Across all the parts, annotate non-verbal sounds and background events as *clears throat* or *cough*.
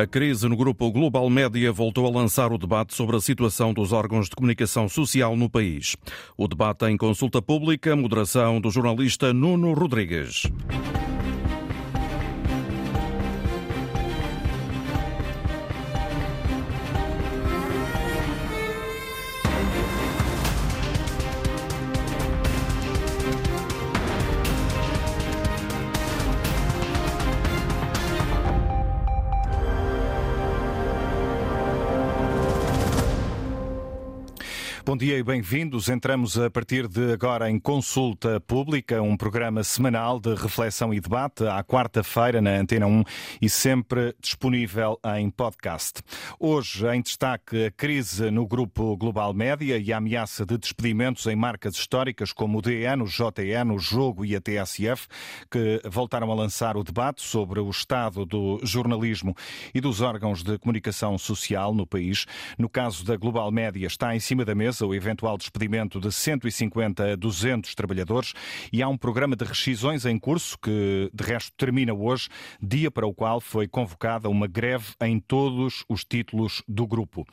A crise no grupo Global Média voltou a lançar o debate sobre a situação dos órgãos de comunicação social no país. O debate em consulta pública, moderação do jornalista Nuno Rodrigues. Bom dia e bem-vindos. Entramos a partir de agora em Consulta Pública, um programa semanal de reflexão e debate, à quarta-feira na Antena 1 e sempre disponível em podcast. Hoje, em destaque, a crise no grupo Global Média e a ameaça de despedimentos em marcas históricas como o DN, o JN, o Jogo e a TSF, que voltaram a lançar o debate sobre o estado do jornalismo e dos órgãos de comunicação social no país. No caso da Global Média, está em cima da mesa o eventual despedimento de 150 a 200 trabalhadores e há um programa de rescisões em curso que, de resto, termina hoje, dia para o qual foi convocada uma greve em todos os títulos do grupo.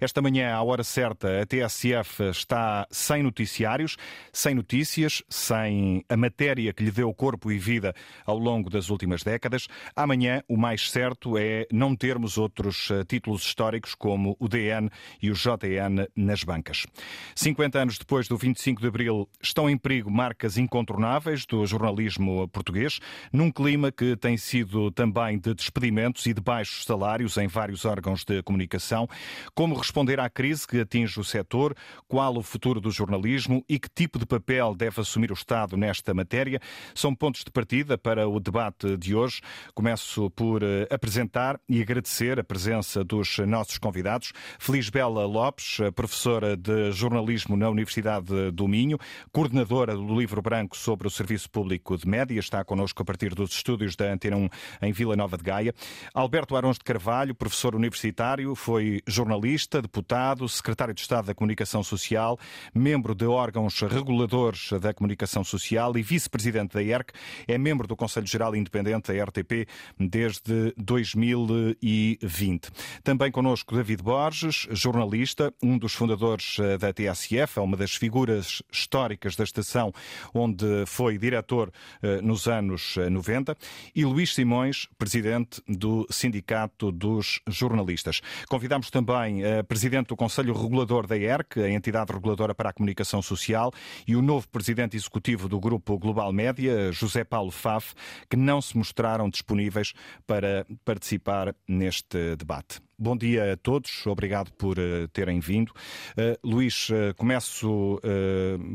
Esta manhã, à hora certa, a TSF está sem noticiários, sem notícias, sem a matéria que lhe deu corpo e vida ao longo das últimas décadas. Amanhã, o mais certo é não termos outros eh, títulos históricos como o DN e o JN nas bancas. 50 anos depois do 25 de Abril, estão em perigo marcas incontornáveis do jornalismo português, num clima que tem sido também de despedimentos e de baixos salários em vários órgãos de comunicação. Como responder à crise que atinge o setor? Qual o futuro do jornalismo e que tipo de papel deve assumir o Estado nesta matéria? São pontos de partida para o debate de hoje. Começo por eh, apresentar e agradecer a presença dos nossos convidados. Feliz Bela Lopes, professora de Jornalismo na Universidade do Minho, coordenadora do Livro Branco sobre o Serviço Público de Média, está connosco a partir dos estúdios da Antena 1 em Vila Nova de Gaia. Alberto Arons de Carvalho, professor universitário, foi jornalista, deputado, secretário de Estado da Comunicação Social, membro de órgãos reguladores da comunicação social e vice-presidente da ERC, é membro do Conselho Geral Independente da RTP desde 2020. Também connosco David Borges, jornalista, um dos fundadores da TSF, é uma das figuras históricas da estação onde foi diretor eh, nos anos 90, eh, e Luís Simões, presidente do Sindicato dos Jornalistas. Convidamos também a presidente do Conselho Regulador da ERC, a entidade reguladora para a comunicação social, e o novo presidente executivo do Grupo Global Média, José Paulo Faf, que não se mostraram disponíveis para participar neste debate. Bom dia a todos, obrigado por uh, terem vindo. Uh, Luís, uh, começo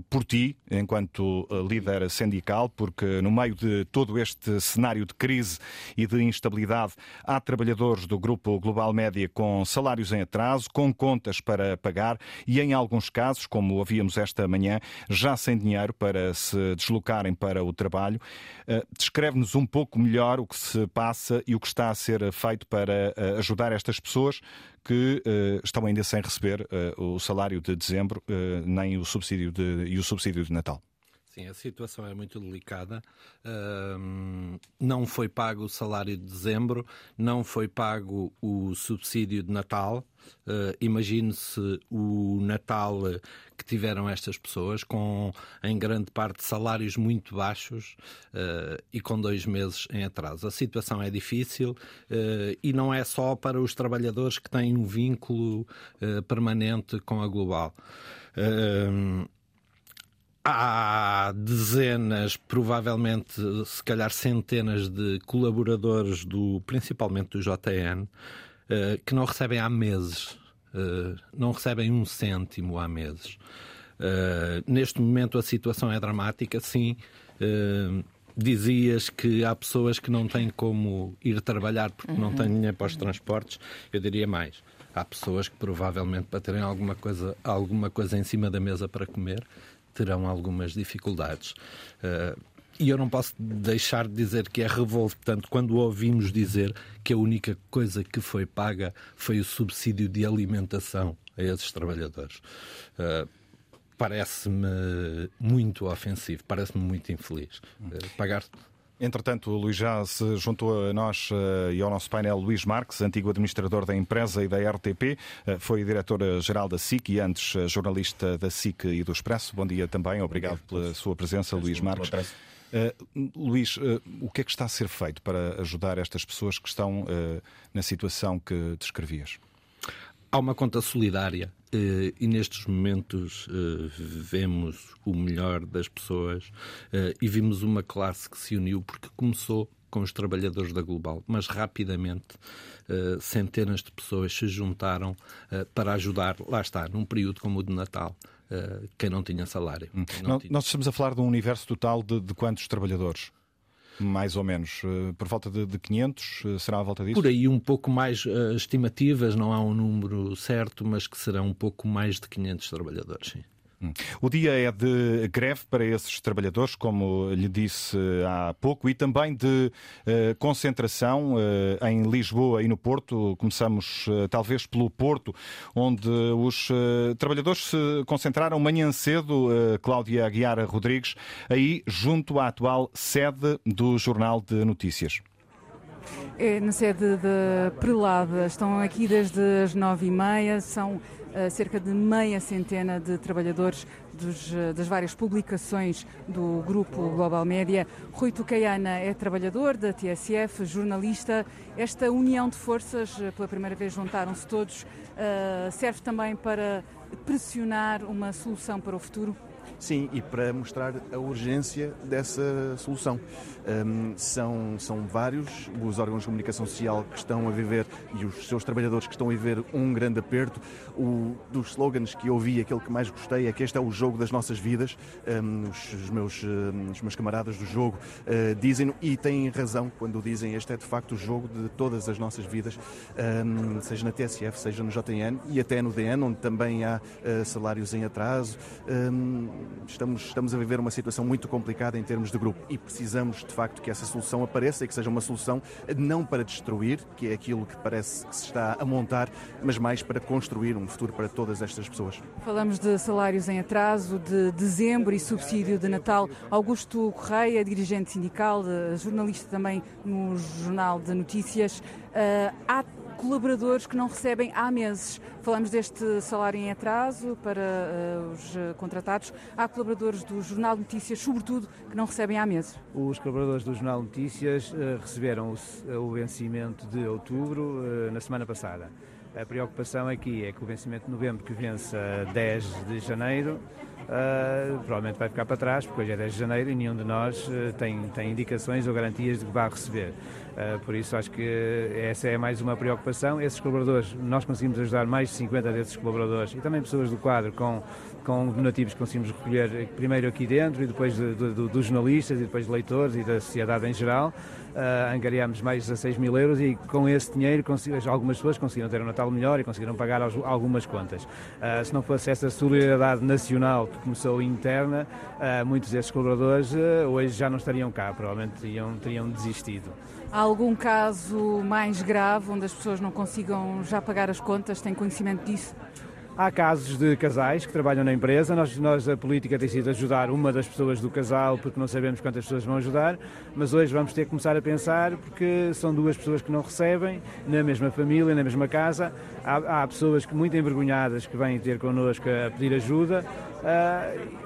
por ti, enquanto líder sindical, porque no meio de todo este cenário de crise e de instabilidade, há trabalhadores do Grupo Global Média com salários em atraso, com contas para pagar e, em alguns casos, como ouvíamos esta manhã, já sem dinheiro para se deslocarem para o trabalho. Descreve-nos um pouco melhor o que se passa e o que está a ser feito para ajudar estas pessoas pessoas que uh, estão ainda sem receber uh, o salário de dezembro uh, nem o subsídio de, e o subsídio de Natal. Sim, a situação é muito delicada. não foi pago o salário de dezembro, não foi pago o subsídio de Natal. Uh, Imagine-se o Natal que tiveram estas pessoas, com em grande parte salários muito baixos uh, e com dois meses em atraso. A situação é difícil uh, e não é só para os trabalhadores que têm um vínculo permanente com a Global. Há dezenas, provavelmente, se calhar centenas de colaboradores, do, principalmente do JN, eh, que não recebem há meses. Uh, não recebem um cêntimo há meses. Uh, neste momento a situação é dramática, sim. dizias que há pessoas que não têm como ir trabalhar porque uhum. não têm dinheiro para os transportes. Eu diria mais. Há pessoas que provavelmente para terem alguma coisa, alguma coisa em cima da mesa para comer terão algumas dificuldades. Uh, e eu não posso deixar de dizer que é revoltante quando ouvimos dizer que a única coisa que foi paga foi o subsídio de alimentação a esses trabalhadores. Uh, parece-me muito ofensivo, parece-me muito infeliz. Uh, pagar Entretanto, o Luís já se juntou a nós uh, e ao nosso painel Luís Marques, antigo administrador da empresa e da RTP, uh, foi diretor-geral da SIC e antes uh, jornalista da SIC e do Expresso. Bom dia também, obrigado pela sua presença, Luís Marques. Luís, o que é que está a ser feito para ajudar estas pessoas que estão na situação que descrevias? Há uma conta solidária eh, e nestes momentos eh, vemos o melhor das pessoas eh, e vimos uma classe que se uniu porque começou com os trabalhadores da Global, mas rapidamente centenas de pessoas se juntaram para ajudar, lá está, num período como o de Natal, quem não tinha salário. Não tinha... Nós estamos a falar de um universo total de, de quantos trabalhadores? Mais ou menos? Eh, por volta de, 500? Eh, será a volta disso? Por aí um pouco mais uh, estimativas, não há um número certo, mas que serão um pouco mais de 500 trabalhadores, sim. Hum. O dia é de greve para esses trabalhadores, como lhe disse há pouco, e também de uh, concentração uh, em Lisboa e no Porto. Começamos talvez pelo Porto, onde os trabalhadores se concentraram manhã cedo, Cláudia Aguiar Rodrigues, aí junto à atual sede do Jornal de Notícias. É na sede de Prelada. Estão aqui desde as nove e meia. São cerca de meia centena de trabalhadores dos, eh, das várias publicações do grupo Global Média. Rui Tucaiana é trabalhador da TSF, jornalista. Esta união de forças, eh, pela primeira vez juntaram-se todos, eh, serve também para pressionar uma solução para o futuro? Sim, e para mostrar a urgência dessa solução. Um, são, são vários os órgãos de comunicação social que estão a viver e os seus trabalhadores que estão a viver um grande aperto. O, dos slogans que ouvi, aquele que mais gostei é que este é o jogo das nossas vidas. Um, os, os, meus, um, os meus camaradas do jogo uh, dizem e têm razão quando dizem este é de facto o jogo de todas as nossas vidas, seja na TSF, seja no JN e até no DN, onde também há uh, salários em atraso estamos, estamos a viver uma situação muito complicada em termos de grupo e precisamos de facto que essa solução apareça e que seja uma solução não para destruir, que é aquilo que parece que se está a montar, mas mais para construir um futuro para todas estas pessoas. Falamos de salários em atraso, de dezembro e subsídio de Natal. Augusto Correia, dirigente sindical, jornalista também no Jornal de Notícias. Uh, há colaboradores que não recebem há meses. Falamos deste salário em atraso para uh, os contratados. Há colaboradores do Jornal Notícias, sobretudo, que não recebem há meses. Os colaboradores do Jornal Notícias uh, receberam o, o, vencimento de outubro na semana passada. A preocupação aqui é que o vencimento de novembro, que vence a 10 de janeiro, uh, provavelmente vai ficar para trás, porque hoje é 10 de janeiro e nenhum de nós uh, tem, tem indicações ou garantias de que vai receber. Uh, por isso acho que essa é mais uma preocupação. Esses colaboradores, nós conseguimos ajudar mais de 50 desses colaboradores e também pessoas do quadro com, com donativos que conseguimos recolher primeiro aqui dentro e depois de, de, de, dos jornalistas e depois de leitores e da sociedade em geral uh, angariámos mais de 16 mil euros e com esse dinheiro algumas pessoas conseguiram ter um Natal melhor e conseguiram pagar algumas contas. Uh, se não fosse essa solidariedade nacional que começou interna, uh, muitos desses colaboradores hoje já não estariam cá, provavelmente teriam, teriam desistido. Há algum caso mais grave onde as pessoas não consigam já pagar as contas? Tem conhecimento disso? Há casos de casais que trabalham na empresa. Nós, nós, a política tem sido ajudar uma das pessoas do casal, porque não sabemos quantas pessoas vão ajudar, mas hoje vamos ter que começar a pensar, porque são duas pessoas que não recebem, na mesma família, na mesma casa. Há, há pessoas que, muito envergonhadas que vêm ter connosco a pedir ajuda. Uh,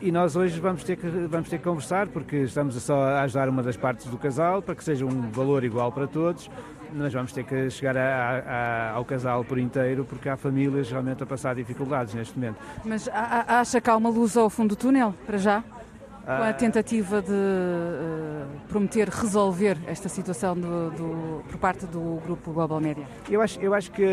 e nós hoje vamos ter, que, vamos ter que conversar, porque estamos só a ajudar uma das partes do casal, para que seja um valor igual para todos, nós vamos ter que chegar a, a, ao casal por inteiro, porque há famílias realmente a passar dificuldades neste momento. Mas acha que há uma luz ao fundo do túnel, para já? Com a ah, tentativa de uh, prometer resolver esta situação do, do, por parte do grupo Global Média? Eu acho, eu acho que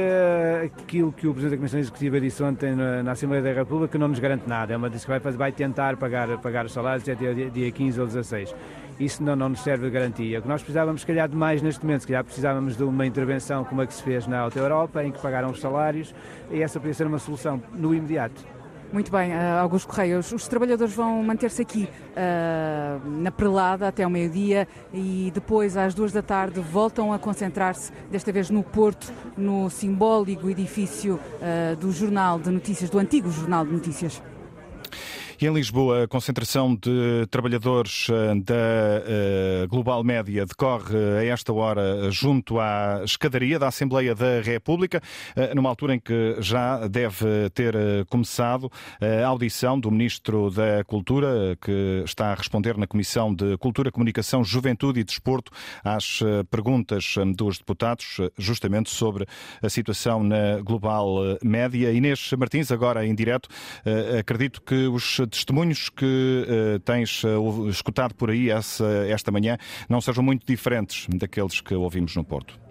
aquilo que o Presidente da Comissão Executiva disse ontem na, na Assembleia da República não nos garante nada. É uma disse que vai, vai tentar pagar, pagar os salários até dia, dia 15 ou 16 isso não, não nos serve de garantia. O que nós precisávamos, se calhar, de mais neste momento, se calhar precisávamos de uma intervenção como a que se fez na Alta Europa, em que pagaram os salários, e essa podia ser uma solução no imediato. Muito bem, uh, Augusto Correia, os, os, trabalhadores vão manter-se aqui uh, na prelada até o meio-dia e depois, às duas da tarde, voltam a concentrar-se, desta vez no Porto, no simbólico edifício uh, do Jornal de Notícias, do antigo Jornal de Notícias. E em Lisboa, a concentração de trabalhadores eh, da eh, Global Média decorre a esta hora junto à escadaria da Assembleia da República, eh, numa altura em que já deve ter começado a audição do Ministro da Cultura, que está a responder na Comissão de Cultura, Comunicação, Juventude e Desporto às perguntas dos deputados, justamente sobre a situação na Global Média. Inês Martins, agora em direto, acredito que os testemunhos que uh, tens uh, escutado por aí essa, esta manhã não sejam muito diferentes daqueles que ouvimos no Porto.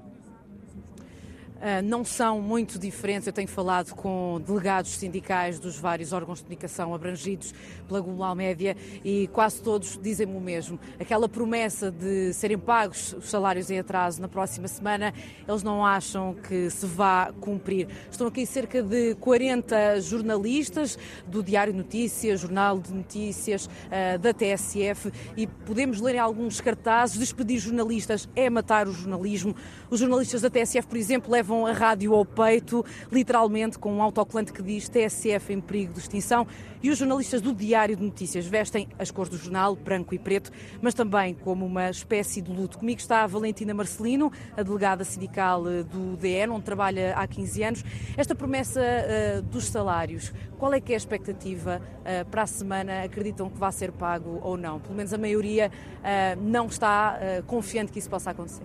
Ah, não são muito diferentes. Eu tenho falado com delegados sindicais dos vários órgãos de comunicação abrangidos pela Global Média e quase todos dizem-me o mesmo. Aquela promessa de serem pagos os salários em atraso na próxima semana, eles não acham que se vá cumprir. Estão aqui cerca de 40 jornalistas do Diário Notícias, Jornal de Notícias, ah, da TSF e podemos ler em alguns cartazes: despedir jornalistas é matar o jornalismo. Os jornalistas da TSF, por exemplo, levam levam a rádio ao peito, literalmente com um autocolante que diz TSF em perigo de extinção. E os jornalistas do Diário de Notícias vestem as cores do jornal, branco e preto, mas também como uma espécie de luto. Comigo está a Valentina Marcelino, a delegada sindical eh, do DN, onde trabalha há 15 anos. Esta promessa uh, dos salários, qual é que é a expectativa uh, para a semana? Acreditam que vai ser pago ou não? Pelo menos a maioria uh, não está confiante que isso possa acontecer.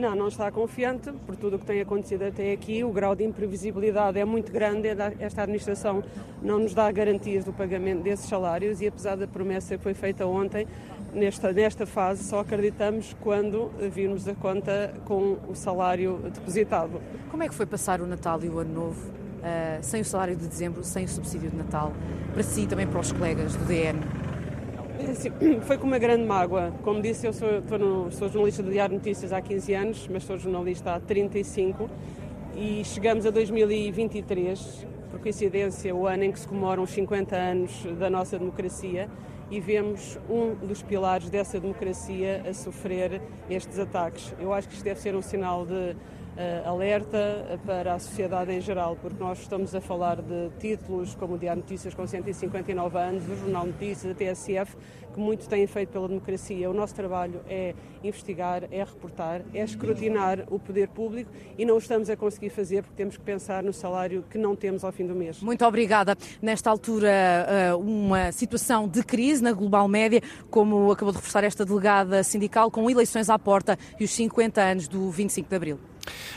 Não, não está confiante por tudo o que tem acontecido até aqui. O grau de imprevisibilidade é muito grande. Esta administração não nos dá garantias do pagamento desses salários e, apesar da promessa que foi feita ontem, nesta, nesta fase só acreditamos quando virmos a conta com o salário depositado. Como é que foi passar o Natal e o Ano Novo uh, sem o salário de dezembro, sem o subsídio de Natal? Para si e também para os colegas do DN? *clears throat* Foi com uma grande mágoa. Como disse, eu sou, no, sou jornalista do Diário Notícias há 15 anos, mas sou jornalista há 35 e chegamos a 2023, por coincidência, o ano em que se comemoram os 50 anos da nossa democracia e vemos um dos pilares dessa democracia a sofrer estes ataques. Eu acho que isto deve ser um sinal de alerta para a sociedade em geral, porque nós estamos a falar de títulos como o Diário Notícias com 159 anos, o Jornal Notícias, a TSF, que muito têm feito pela democracia. O nosso trabalho é investigar, é reportar, é escrutinar o poder público e não estamos a conseguir fazer porque temos que pensar no salário que não temos ao fim do mês. Muito obrigada. Nesta altura, eh, uma situação de crise na global média, como acabou de reforçar esta delegada sindical, com eleições à porta e os 50 anos do 25 de Abril.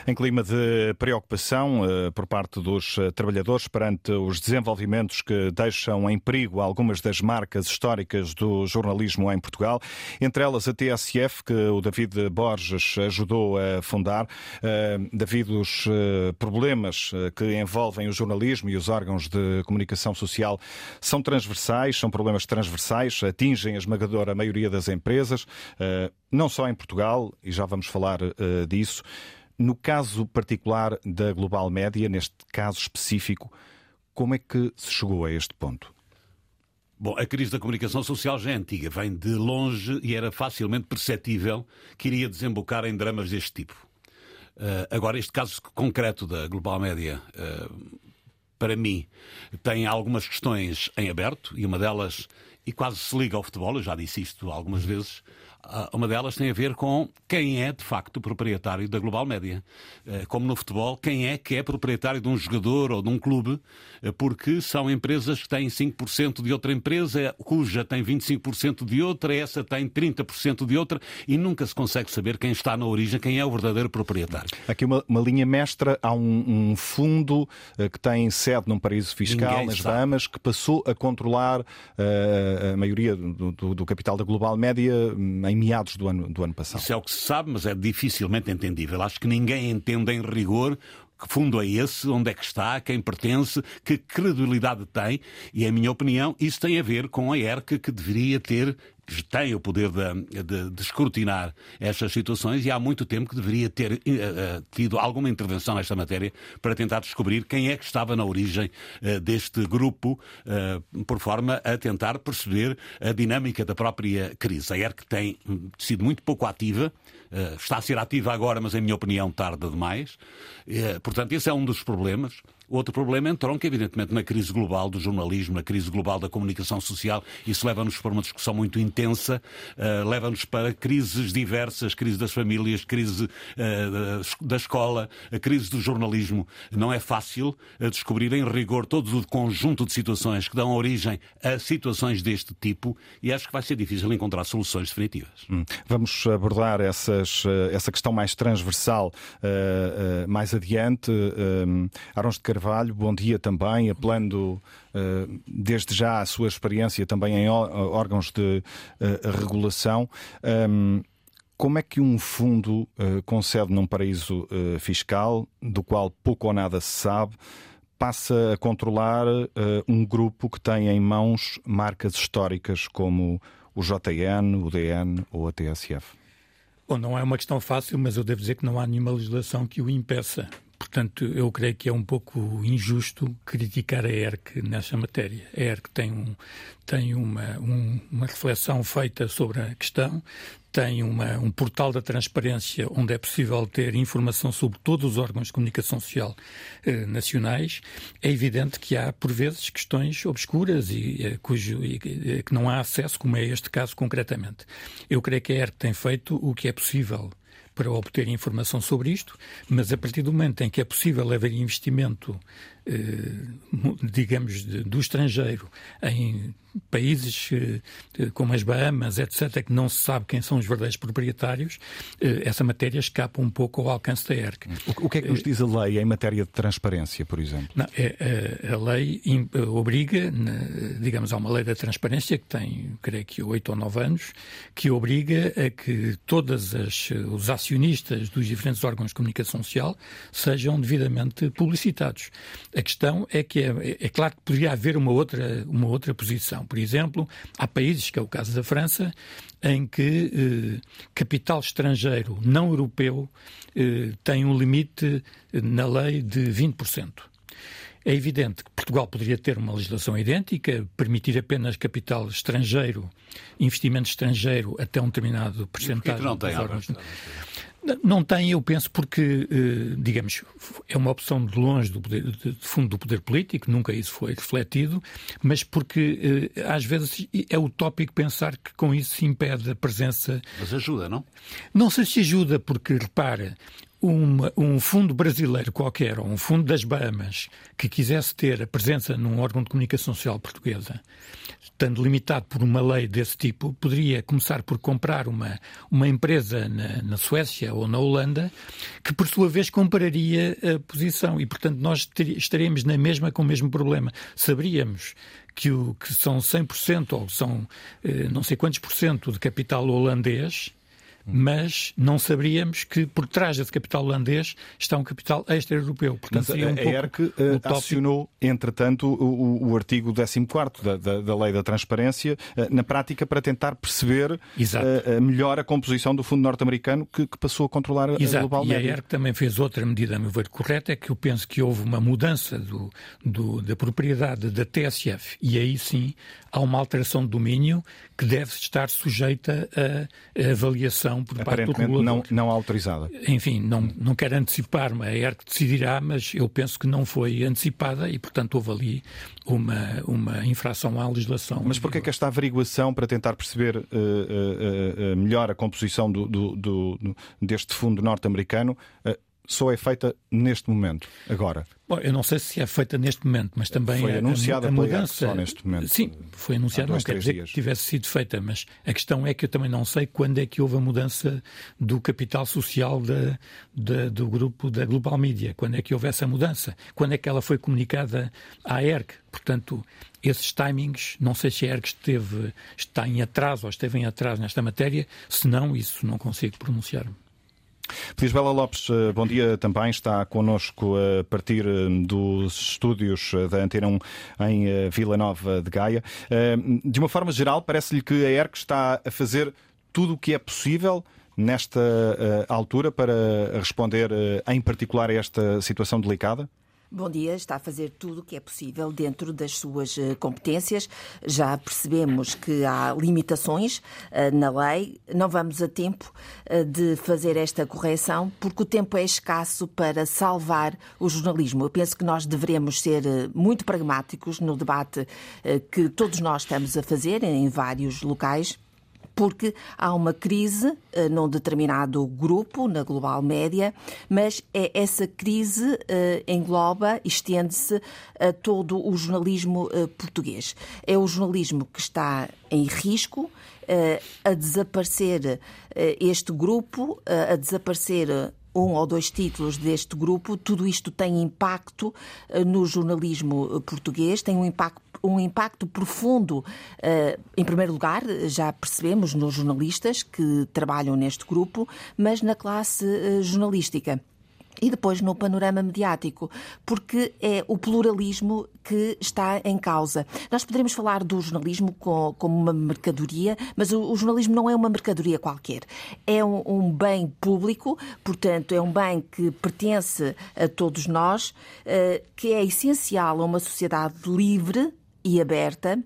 Em clima de preocupação uh, por parte dos uh, trabalhadores perante os desenvolvimentos que deixam em perigo algumas das marcas históricas do jornalismo em Portugal, entre elas a TSF, que o David Borges ajudou a fundar, uh, devido aos problemas que envolvem o jornalismo e os órgãos de comunicação social são transversais, são problemas transversais, atingem a esmagadora maioria das empresas, não só em Portugal, e já vamos falar disso. No caso particular da Global Média, neste caso específico, como é que se chegou a este ponto? Bom, a crise da comunicação social já é antiga, vem de longe e era facilmente perceptível que iria desembocar em dramas deste tipo. Uh, agora, este caso concreto da Global Média, uh, para mim, tem algumas questões em aberto e uma delas, e quase se liga ao futebol, eu já disse isto algumas vezes, uma delas tem a ver com quem é, de facto, o proprietário da Global Média. Eh, como no futebol, quem é que é proprietário de um jogador ou de um clube, eh, porque são empresas que têm 5% de outra empresa, cuja tem 25% de outra, essa tem 30% de outra, e nunca se consegue saber quem está na origem, quem é o verdadeiro proprietário. Aqui uma, uma linha mestra, há um, um, fundo eh, que tem sede num paraíso fiscal, Ninguém nas sabe. Bahamas, que passou a controlar uh, a maioria do, do, do capital da Global Média em em meados do ano, do ano passado. Isso é o que se sabe, mas é dificilmente entendível. Acho que ninguém entende em rigor que fundo é esse, onde é que está, quem pertence, que credibilidade tem, e, em minha opinião, isso tem a ver com a ERC que deveria ter tem o poder de, de, de, escrutinar estas situações e há muito tempo que deveria ter uh, uh, tido alguma intervenção nesta matéria para tentar descobrir quem é que estava na origem uh, deste grupo, por forma a tentar perceber a dinâmica da própria crise. A ERC tem sido muito pouco ativa, está a ser ativa agora, mas, em minha opinião, tarde demais. portanto, esse é um dos problemas. Outro problema entronca, evidentemente, na crise global do jornalismo, na crise global da comunicação social. Isso leva-nos para uma discussão muito intensa, uh, leva-nos para crises diversas, crise das famílias, crise uh, da escola, a crise do jornalismo. Não é fácil uh, descobrir em rigor todo o conjunto de situações que dão origem a situações deste tipo e acho que vai ser difícil encontrar soluções definitivas. Hum. Vamos abordar essas, essa questão mais transversal mais adiante. Arons de Carvalho, bom dia também, apelando desde já a sua experiência também em órgãos de regulação. Como é que um fundo concede num paraíso fiscal, do qual pouco ou nada se sabe, passa a controlar um grupo que tem em mãos marcas históricas como o JN, o DN ou a TSF? Bom, não é uma questão fácil, mas eu devo dizer que não há nenhuma legislação que o impeça. Portanto, eu creio que é um pouco injusto criticar a ERC nessa matéria. A ERC tem, um, tem uma, um, uma reflexão feita sobre a questão, tem uma, um portal da transparência onde é possível ter informação sobre todos os órgãos de comunicação social eh, nacionais. É evidente que há, por vezes, questões obscuras e, eh, cujo, e, eh, que não há acesso, como é este caso concretamente. Eu creio que a ERC tem feito o que é possível para obter informação sobre isto, mas a partir do momento em que é possível haver investimento digamos, do estrangeiro em países eh, como as Bahamas, etc., que não se sabe quem são os verdadeiros proprietários, eh, essa matéria escapa um pouco ao alcance da ERC. O que é que nos diz a lei em matéria de transparência, por exemplo? Não, é, a, lei obriga, digamos, há uma lei da transparência que tem, creio que, oito ou nove anos, que obriga a que todos os acionistas dos diferentes órgãos de comunicação social sejam devidamente publicitados. A questão é que é, é, claro que poderia haver uma outra, uma outra posição. Por exemplo, há países, que é o caso da França, em que eh, capital estrangeiro não europeu eh, tem um limite na lei de 20%. É evidente que Portugal poderia ter uma legislação idêntica, permitir apenas capital estrangeiro, investimento estrangeiro até um determinado percentagem. Não tem, não tem, eu penso, porque, eh, digamos, é uma opção de longe do poder, de fundo do poder político, nunca isso foi refletido, mas porque eh, às vezes é utópico pensar que com isso se impede a presença. Mas ajuda, não? Não sei se ajuda, porque, repara, uma, um fundo brasileiro qualquer, ou um fundo das Bahamas, que quisesse ter a presença num órgão de comunicação social portuguesa, estando limitado por uma lei desse tipo, poderia começar por comprar uma, uma empresa na, na Suécia ou na Holanda, que por sua vez compararia a posição. E, portanto, nós ter, estaremos na mesma com o mesmo problema. Saberíamos que, o, que são 100% ou são eh, não sei quantos por cento de capital holandês mas não saberíamos que por trás desse capital holandês está um capital extra-europeu. Portanto, mas a, um a ERC uh, acionou, entretanto, o, o artigo 14 da, da, da, Lei da Transparência, uh, na prática, para tentar perceber uh, melhor a composição do Fundo Norte-Americano que, que, passou a controlar Exato. a Global E a ERC também fez outra medida, a meu ver, correta, é que eu penso que houve uma mudança do, do, da propriedade da TSF e aí sim há uma alteração de domínio que deve estar sujeita a, a avaliação por parte do regulador. Não, não autorizada. Enfim, não, não quero antecipar-me, a ERC decidirá, mas eu penso que não foi antecipada e, portanto, houve ali uma, uma infração à legislação. Mas porquê é que esta averiguação para tentar perceber uh, uh, uh, melhor a composição do, do, do, deste fundo norte-americano só é feita neste momento, agora? Bom, eu não sei se é feita neste momento, mas também foi anunciada a, a mudança só neste momento. Sim, foi anunciada, não quer dizer dias. que tivesse sido feita, mas a questão é que eu também não sei quando é que houve a mudança do capital social da, da, do grupo da Global Media, quando é que houve essa mudança, quando é que ela foi comunicada à ERC. Portanto, esses timings, não sei se a ERC esteve, está em atraso ou esteve em atraso nesta matéria, se não, isso não consigo pronunciar-me. Bela Lopes, eh, bom dia também. Está connosco a partir eh, dos estúdios eh, da Antena 1 em Vila Nova de Gaia. De uma forma geral, parece-lhe que a ERC está a fazer tudo o que é possível nesta altura para responder, em particular, a esta situação delicada? Bom dia, está a fazer tudo o que é possível dentro das suas eh, competências. Já percebemos que há limitações uh, na lei. Não vamos a tempo uh, de fazer esta correção, porque o tempo é escasso para salvar o jornalismo. Eu penso que nós devemos ser muito pragmáticos no debate que todos nós estamos a fazer em vários locais porque há uma crise uh, num determinado grupo, na global média, mas é, essa crise uh, engloba, estende-se a todo o jornalismo uh, português. É o jornalismo que está em risco, a desaparecer este grupo, a desaparecer um ou dois títulos deste grupo, tudo isto tem impacto no jornalismo português, tem um impacto um impacto profundo, eh, em primeiro lugar, já percebemos nos jornalistas que trabalham neste grupo, mas na classe eh, jornalística e depois no panorama mediático, porque é o pluralismo que está em causa. Nós poderemos falar do jornalismo como uma mercadoria, mas o, jornalismo não é uma mercadoria qualquer. É um, bem público, portanto, é um bem que pertence a todos nós, eh, que é essencial a uma sociedade livre e aberta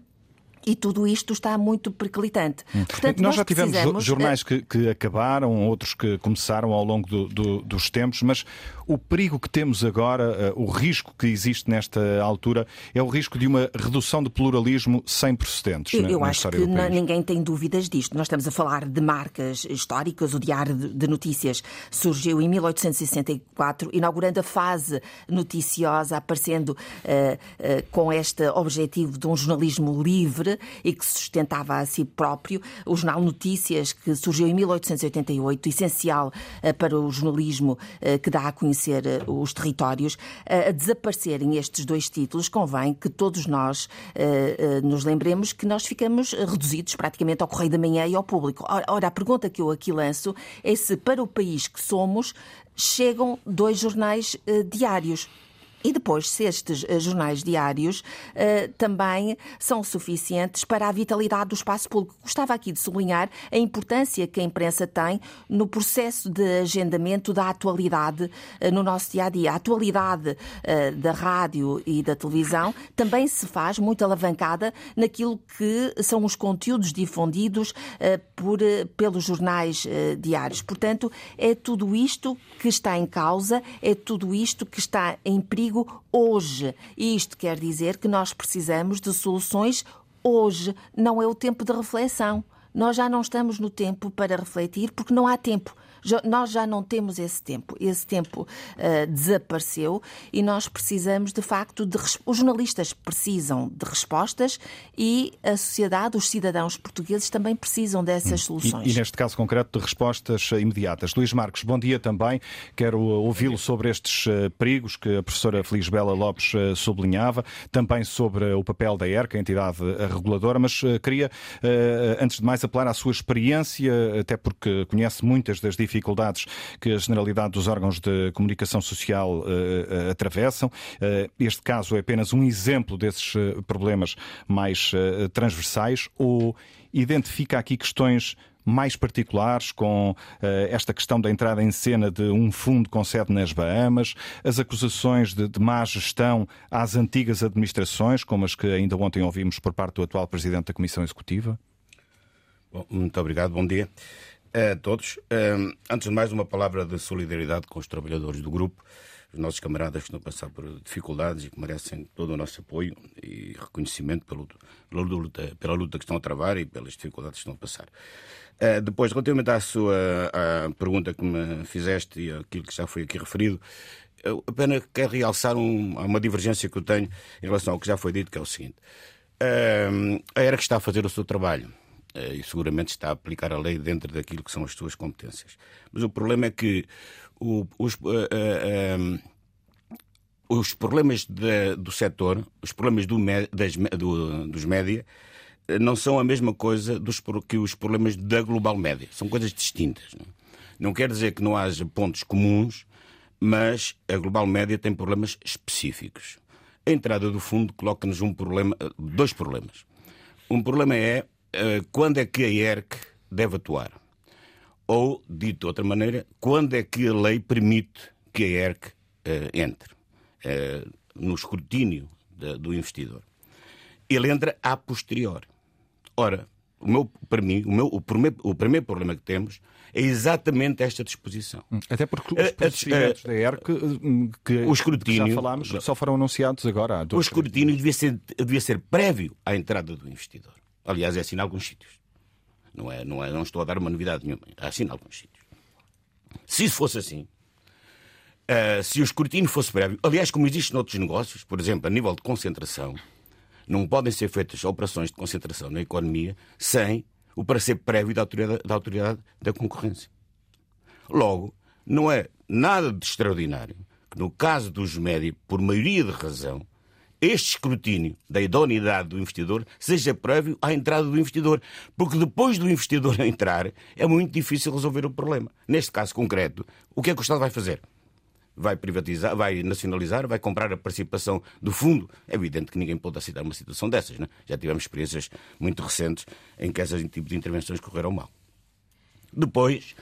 e tudo isto está muito periclitante. Hum. Portanto, nós, nós já tivemos jornais que, que, acabaram, outros que começaram ao longo do, do, dos tempos, mas o perigo que temos agora, uh, o risco que existe nesta altura, é o risco de uma redução de pluralismo sem precedentes. Eu, na, eu na acho que ninguém tem dúvidas disto. Nós estamos a falar de marcas históricas. O Diário de Notícias surgiu em 1864, inaugurando a fase noticiosa, aparecendo uh, uh, com este objetivo de um jornalismo livre e que se sustentava a si próprio. O Jornal Notícias, que surgiu em 1888, essencial para o jornalismo que dá a conhecer conhecer eh, os territórios, a desaparecerem estes dois títulos, convém que todos nós eh, eh, nos lembremos que nós ficamos reduzidos praticamente ao Correio da Manhã e ao público. Ora, a pergunta que eu aqui lanço é se para o país que somos chegam dois jornais diários. E depois, se estes eh, jornais diários uh, também são suficientes para a vitalidade do espaço público. Gostava aqui de sublinhar a importância que a imprensa tem no processo de agendamento da atualidade uh, no nosso dia a dia. A atualidade uh, da rádio e da televisão também se faz muito alavancada naquilo que são os conteúdos difundidos por, pelos jornais diários. Portanto, é tudo isto que está em causa, é tudo isto que está em perigo hoje. E isto quer dizer que nós precisamos de soluções hoje. Não é o tempo de reflexão. Nós já não estamos no tempo para refletir porque não há tempo nós já não temos esse tempo. Esse tempo uh, desapareceu e nós precisamos, de facto, de. Os jornalistas precisam de respostas e a sociedade, os cidadãos portugueses também precisam dessas soluções. E, e neste caso concreto, de respostas imediatas. Luís Marcos, bom dia também. Quero ouvi-lo sobre estes perigos que a professora Feliz Bela Lopes sublinhava, também sobre o papel da ERC, a entidade reguladora, mas queria, antes de mais, apelar à sua experiência, até porque conhece muitas das dificuldades que a generalidade dos órgãos de comunicação social uh, atravessam. Uh, este caso é apenas um exemplo desses problemas mais transversais ou identifica aqui questões mais particulares, com uh, esta questão da entrada em cena de um fundo com sede nas Bahamas, as acusações de, de má gestão às antigas administrações, como as que ainda ontem ouvimos por parte do atual Presidente da Comissão Executiva? Bom, muito obrigado, bom dia a todos. Antes de mais, uma palavra de solidariedade com os trabalhadores do grupo, os nossos camaradas que estão a passar por dificuldades e que merecem todo o nosso apoio e reconhecimento pela luta, pela luta que estão a travar e pelas dificuldades que estão a passar. Uh, depois, relativamente à sua à pergunta que me fizeste e aquilo que já foi aqui referido, eu apenas quero realçar um, uma divergência que eu tenho em relação ao que já foi dito, que é o seguinte. A ERA que está a fazer o seu trabalho e seguramente está a aplicar a lei dentro daquilo que são as suas competências. Mas o problema é que o, os, uh, uh, os problemas de, do setor, os problemas do, das, do, dos média, não são a mesma coisa dos, que os problemas da global média. São coisas distintas. Não, não quer dizer que não haja pontos comuns, mas a global média tem problemas específicos. A entrada do fundo coloca-nos um problema, dois problemas. Um problema é eh, quando é que a ERC deve atuar? Ou, dito de outra maneira, quando é que a lei permite que a ERC uh, entre? eh, no escrutínio do investidor. Ele entra a posteriori. Ora, o meu, para mim, o, meu, o, primeiro, o primeiro problema que temos é exatamente esta disposição. Hum, até porque os procedimentos da ERC, hum, que, o escrutínio, que já falámos, só foram anunciados agora. o escrutínio devia ser, devia ser prévio à entrada do investidor. Aliás, é assim em alguns sítios. Não, é, não, é, não estou a dar uma novidade nenhuma. É assim em alguns sítios. Se isso fosse assim, uh, se o escrutínio fosse prévio, aliás, como existe noutros negócios, por exemplo, a nível de concentração, não podem ser feitas operações de concentração na economia sem o parecer prévio da autoridade, da autoridade da concorrência. Logo, não é nada de extraordinário que, no caso dos médios, por maioria de razão, este escrutínio da idoneidade do investidor seja prévio à entrada do investidor. Porque depois do investidor *laughs* entrar, é muito difícil resolver o problema. Neste caso concreto, o que é que o Estado vai fazer? vai privatizar, vai nacionalizar, vai comprar a participação do fundo. É evidente que ninguém pode aceitar uma situação dessas. Né? Já tivemos experiências muito recentes em que esses tipos de intervenções correram mal. Depois,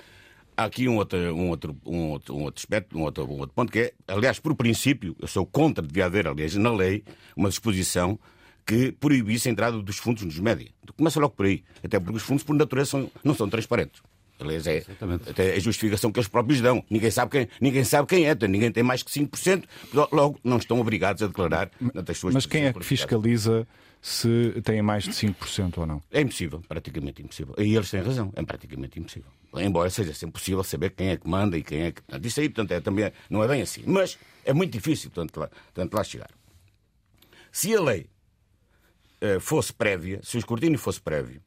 há aqui um outro, um outro, um outro, um outro aspecto, um outro, um outro ponto, que é, aliás, por princípio, eu sou contra, devia haver, aliás, na lei, uma disposição que proibisse a entrada dos fundos nos média. Começa logo por aí. Até porque os fundos, por natureza, são, não são transparentes. Aliás, é até a justificação que eles próprios dão. Ninguém sabe quem, ninguém sabe quem é, ninguém tem mais que 5%, logo não estão obrigados a declarar as suas Mas quem é que fiscaliza se têm mais de 5% ou não? É impossível, praticamente impossível. E eles têm razão, é praticamente impossível. Embora seja sempre possível saber quem é que manda e quem é que. Isso aí, portanto, é, também não é bem assim. Mas é muito difícil, portanto, lá, portanto, lá chegar. Se a lei uh, fosse prévia, se o escrutínio fosse prévio,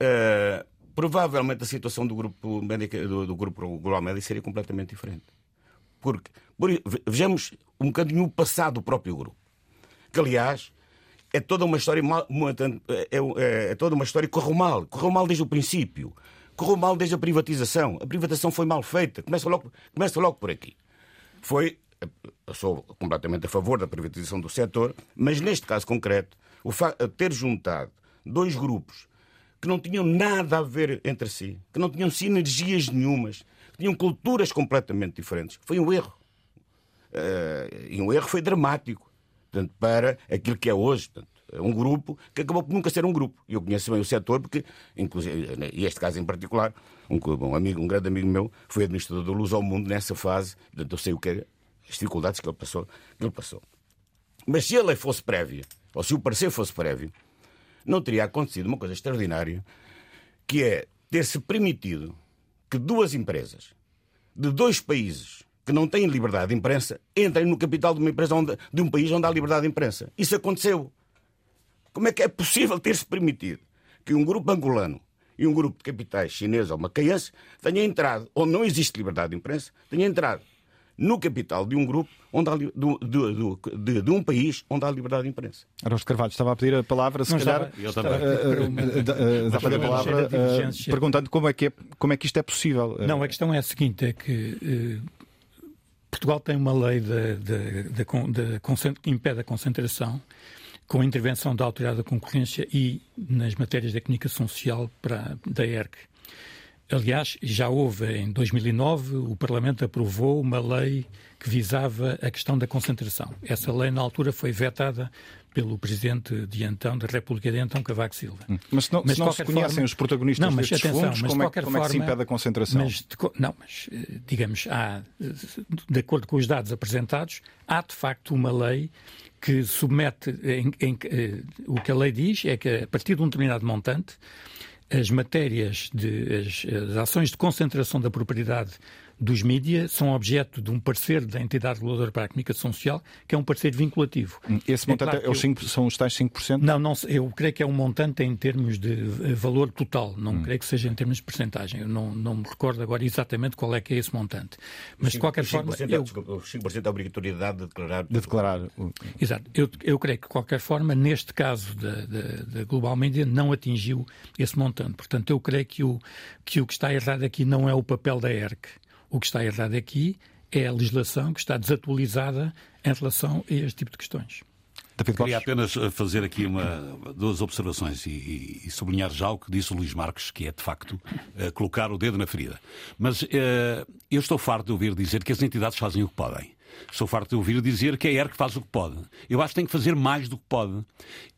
uh, provavelmente a situação do grupo, médico, do, do grupo Global Médico seria completamente diferente. Porque, por, vejamos um bocadinho o passado do próprio grupo. Que, aliás, é toda uma história mal, é, é, é, toda uma história que correu mal. Correu mal desde o princípio. Correu mal desde a privatização. A privatização foi mal feita. Começa logo, começa logo por aqui. Foi. Eu sou completamente a favor da privatização do setor, mas neste caso concreto, o ter juntado dois grupos que não tinham nada a ver entre si, que não tinham sinergias nenhumas, que tinham culturas completamente diferentes. Foi um erro. Uh, e um erro foi dramático portanto, para aquilo que é hoje. Portanto, um grupo que acabou por nunca ser um grupo. Eu conheço bem o setor porque, inclusive, e este caso em particular, um, um, amigo, um grande amigo meu foi administrador do Luz ao Mundo nessa fase, portanto eu sei o que era, as dificuldades que ele passou. Que ele passou. Mas se a lei fosse prévia, ou se o parecer fosse prévio, não teria acontecido uma coisa extraordinária, que é ter-se permitido que duas empresas de dois países que não têm liberdade de imprensa entrem no capital de uma empresa onde, de um país onde há liberdade de imprensa. Isso aconteceu. Como é que é possível ter-se permitido que um grupo angolano e um grupo de capitais chinês ou macaense tenha entrado, onde não existe liberdade de imprensa, tenha entrado no capital de um grupo onde há, do, do, de, de, um país onde há liberdade de imprensa. Araújo Carvalho estava a pedir a palavra, se Não calhar. Eu também. Uh, a palavra uh, perguntando como é, que é, como é que isto é possível. Não, a questão é a seguinte: é que. Uh, Portugal tem uma lei de, de, de, que impede a concentração com a intervenção da Autoridade da Concorrência e nas matérias da comunicação social para, da ERC. Aliás, já houve em 2009, o Parlamento aprovou uma lei que visava a questão da concentração. Essa lei, na altura, foi vetada pelo Presidente de então, da República de então, Cavaco Silva. Hum. Mas se não, mas, se não se conhecem forma, os protagonistas não, mas, destes atenção, fundos, mas como, é, como forma, é que se impede a concentração? Mas, não, mas, eh, digamos, há, de acordo com os dados apresentados, há de facto uma lei que submete, em, em, eh, o que a lei diz é que a partir de um determinado montante, as matérias de as, as, ações de concentração da propriedade dos mídias são objeto de um parecer da entidade reguladora para a comunicação social, que é um parecer vinculativo. Esse é montante claro é os 5, são os tais 5%? Não, não, eu creio que é um montante em termos de valor total, não hum. creio que seja em termos de percentagem. Eu não, não me recordo agora exatamente qual é que é esse montante. Mas, 5, de qualquer forma... É, eu... Os 5% é a obrigatoriedade de declarar... De declarar. Exato. Eu, eu creio que, de qualquer forma, neste caso da, da, da Global Media, não atingiu esse montante. Portanto, eu creio que o, que o que está errado aqui não é o papel da ERC o que está errado aqui é a legislação que está desatualizada em relação a este tipo de questões. Queria apenas eh, fazer aqui uma, duas observações e, e, sublinhar já o que disse o Luís Marques, que é de facto uh, colocar o dedo na ferida. Mas uh, eu estou farto de ouvir dizer que as entidades fazem o que podem. Estou farto de ouvir dizer que a ERC faz o que pode. Eu acho que tem que fazer mais do que pode.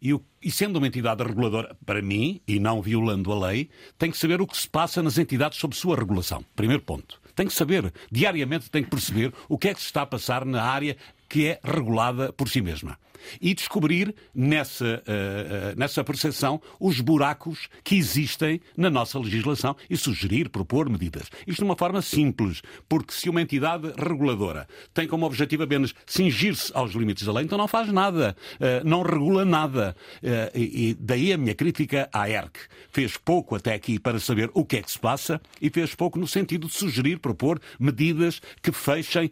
E, e sendo uma entidade reguladora, para mim, e não violando a lei, tem que saber o que se passa nas entidades sob sua regulação. Primeiro ponto. Tem que saber, diariamente tem que perceber o que é que se está a passar na área que é regulada por si mesma e descobrir nessa, uh, uh, nessa percepção os buracos que existem na nossa legislação e sugerir, propor medidas. Isto de uma forma simples, porque se uma entidade reguladora tem como objetivo apenas cingir-se aos limites da lei, então não faz nada, uh, não regula nada. E, e daí a minha crítica à ERC. Fez pouco até aqui para saber o que é que se passa e fez pouco no sentido de sugerir, propor medidas que fechem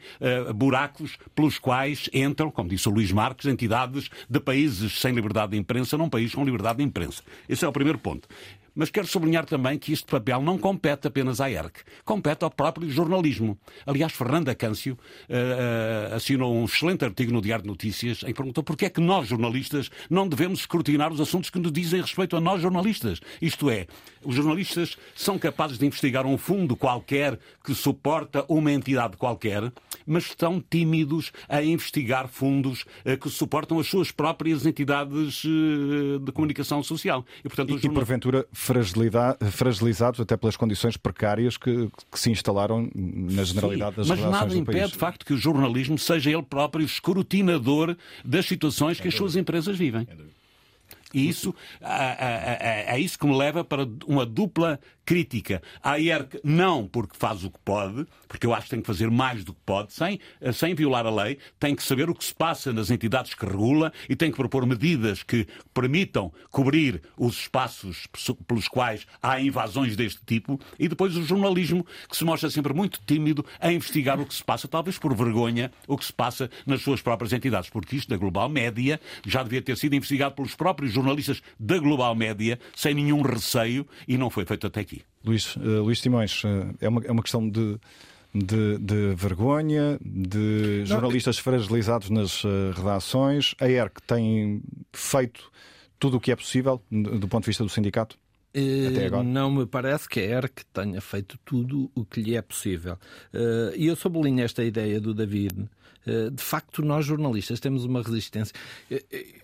buracos pelos quais entram, como disse o Luís Marques, entidades de países sem liberdade de imprensa num país com liberdade de imprensa. Esse é o primeiro ponto. Mas quero sublinhar também que este papel não compete apenas à ERC, compete ao próprio jornalismo. Aliás, Fernanda Câncio uh, uh, assinou um excelente artigo no Diário de Notícias em que perguntou porquê é que nós, jornalistas, não devemos escrutinar os assuntos que nos dizem respeito a nós, jornalistas. Isto é, os jornalistas são capazes de investigar um fundo qualquer que suporta uma entidade qualquer, mas estão tímidos a investigar fundos uh, que suportam as suas próprias entidades de comunicação social. E, portanto, e, jornal... e porventura fragilizados até pelas condições precárias que, que se instalaram na generalidade Sim, das mas nada impede, de facto, que o jornalismo seja ele próprio escrutinador das situações que as suas empresas vivem. E isso é, isso que me leva para uma dupla crítica à IERC, não porque faz o que pode, porque eu acho que tem que fazer mais do que pode, sem, sem violar a lei, tem que saber o que se passa nas entidades que regula e tem que propor medidas que permitam cobrir os espaços pelos quais há invasões deste tipo. E depois o jornalismo, que se mostra sempre muito tímido a investigar o que se passa, talvez por vergonha, o que se passa nas suas próprias entidades, porque isto da Global Média já devia ter sido investigado pelos próprios jornalistas da Global Média, sem nenhum receio, e não foi feito até aqui. Luís, uh, Luís Simões, uh, é, uma, é uma questão de, de, de vergonha, de jornalistas Não, fragilizados nas uh, redações. A ERC tem feito tudo o que é possível do ponto de vista do sindicato? Não me parece que a ERC tenha feito tudo o que lhe é possível. E eu sublinho esta ideia do David de facto, nós jornalistas temos uma resistência.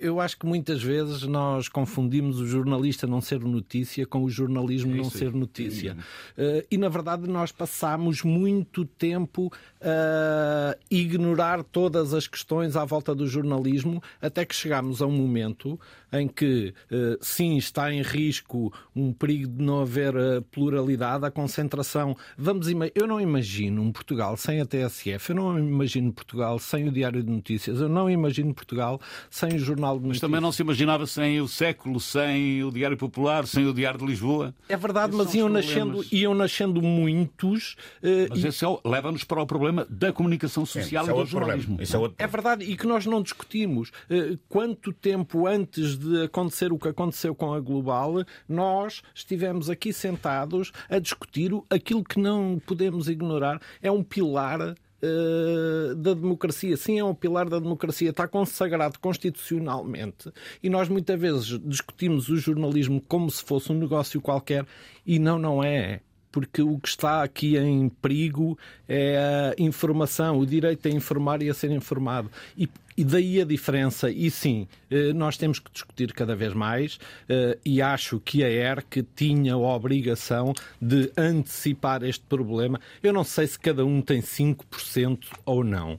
Eu acho que muitas vezes nós confundimos o jornalista não ser notícia com o jornalismo é não ser notícia. Eh, e, na verdade, nós passamos muito tempo a ignorar todas as questões à volta do jornalismo até que chegamos a um momento em que, eh, sim, está em risco um perigo de não haver pluralidade, a concentração. Vamos, eu não imagino um Portugal sem a TSF, eu não imagino Portugal Portugal sem o Diário de Notícias. Eu não imagino Portugal sem o Jornal de Notícias. Mas também não se imaginava sem o século, sem o Diário Popular, sem o Diário de Lisboa. É verdade, Esses mas iam nascendo, iam nascendo muitos. Uh, mas e... esse é, leva-nos para o problema da comunicação social Sim, e é do jornalismo. É, é, verdade, e que nós não discutimos. Uh, quanto tempo antes de acontecer o que aconteceu com a Global, nós estivemos aqui sentados a discutir aquilo que não podemos ignorar. É um pilar eh, da democracia. Sim, é um pilar da democracia, está consagrado constitucionalmente. E nós muitas vezes discutimos o jornalismo como se fosse um negócio qualquer e não, não é porque o que está aqui em perigo é a informação, o direito a informar e a ser informado. E, e daí a diferença, e sim, eh, nós temos que discutir cada vez mais, eh, e acho que a ERC tinha a obrigação de antecipar este problema. Eu não sei se cada um tem 5% ou não.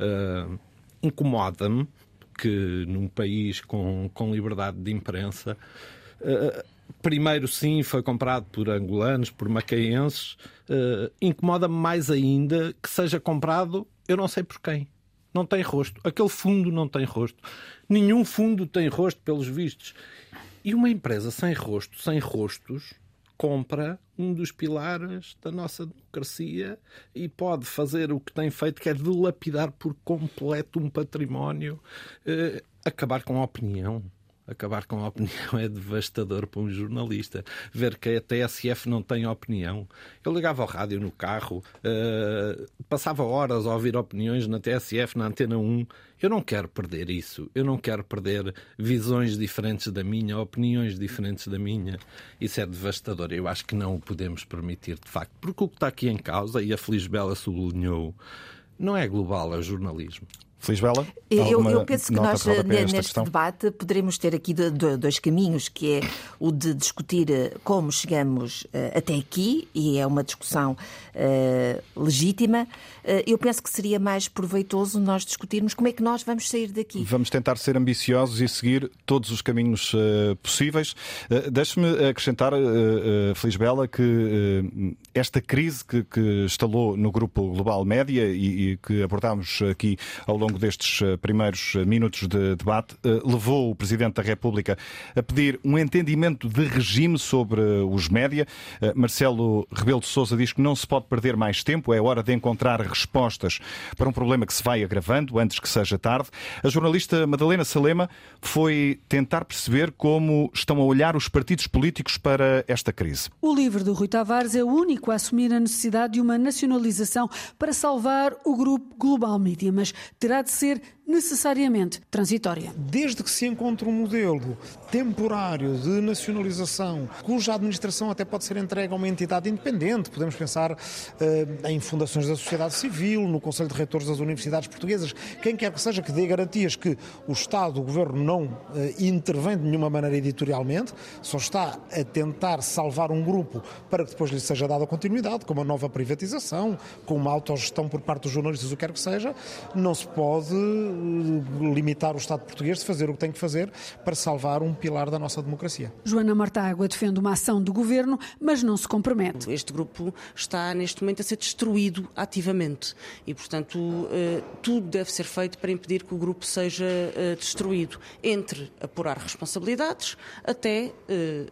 Eh, incomoda-me que num país com, com liberdade de imprensa primeiro sim foi comprado por angolanos, por macaenses, uh, incomoda-me mais ainda que seja comprado, eu não sei por quem. Não tem rosto. Aquele fundo não tem rosto. Nenhum fundo tem rosto, pelos vistos. E uma empresa sem rosto, sem rostos, compra um dos pilares da nossa democracia e pode fazer o que tem feito, que é dilapidar por completo um património, uh, acabar com a opinião acabar com a opinião é devastador para um jornalista. Ver que a TSF não tem opinião. Eu ligava ao rádio no carro, uh, passava horas a ouvir opiniões na TSF, na Antena 1. Eu não quero perder isso. Eu não quero perder visões diferentes da minha, opiniões diferentes da minha. Isso é devastador. Eu acho que não o podemos permitir, de facto. Porque o que está aqui em causa, e a Feliz Bela sublinhou Não é global, é jornalismo. Feliz Bela? Eu, eu, penso que nós, neste questão? debate, poderemos ter aqui dois caminhos, que é o de discutir eh, como chegamos eh, até aqui, e é uma discussão uh, legítima. Eu penso que seria mais proveitoso nós discutirmos como é que nós vamos sair daqui. Vamos tentar ser ambiciosos e seguir todos os caminhos uh, possíveis. Uh, Deixe-me acrescentar, Feliz Bela, que esta crise que, que, instalou no Grupo Global Média e, e que abordámos aqui ao longo destes primeiros minutos de debate, levou o Presidente da República a pedir um entendimento de regime sobre os média. Marcelo Rebelo de Sousa diz que não se pode perder mais tempo, é hora de encontrar respostas para um problema que se vai agravando antes que seja tarde. A jornalista Madalena Salema foi tentar perceber como estão a olhar os partidos políticos para esta crise. O livro do Rui Tavares é o único a assumir a necessidade de uma nacionalização para salvar o grupo Global Media, mas terá de ser necessariamente transitória. Desde que se encontre um modelo temporário de nacionalização, cuja administração até pode ser entregue a uma entidade independente, podemos pensar uh, em fundações da sociedade civil, no Conselho de Reitores das Universidades Portuguesas, quem quer que seja que dê garantias que o Estado, o Governo, não uh, intervém de nenhuma maneira editorialmente, só está a tentar salvar um grupo para que depois lhe seja dada continuidade, com uma nova privatização, com uma autogestão por parte dos jornalistas, o que quer que seja, não se pode limitar o Estado português de fazer o que tem que fazer para salvar um pilar da nossa democracia. Joana Martágua defende uma ação do governo, mas não se compromete. Este grupo está neste momento a ser destruído ativamente e, portanto, eh, tudo deve ser feito para impedir que o grupo seja eh, destruído, entre apurar responsabilidades até. Eh,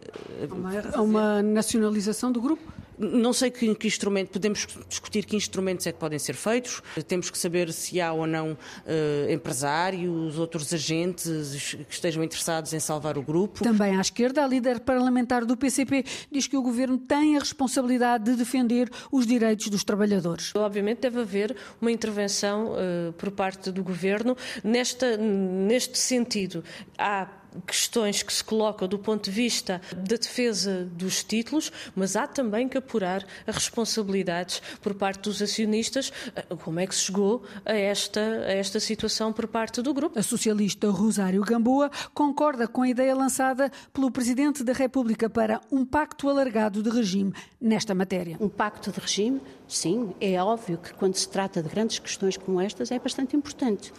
uma, uma nacionalização do grupo? Não sei que, que, instrumento, podemos discutir que instrumentos é que podem ser feitos, temos que saber se há ou não uh, empresários, outros agentes que estejam interessados em salvar o grupo. Também à esquerda, a líder parlamentar do PCP diz que o governo tem a responsabilidade de defender os direitos dos trabalhadores. Obviamente deve haver uma intervenção uh, por parte do governo nesta, neste sentido. Há questões que se colocam do ponto de vista da defesa dos títulos, mas há também que apurar as responsabilidades por parte dos acionistas. Como é que se chegou a esta, a esta situação por parte do grupo? A socialista Rosário Gamboa concorda com a ideia lançada pelo Presidente da República para um pacto alargado de regime nesta matéria. Um pacto de regime, sim, é óbvio que quando se trata de grandes questões como estas é bastante importante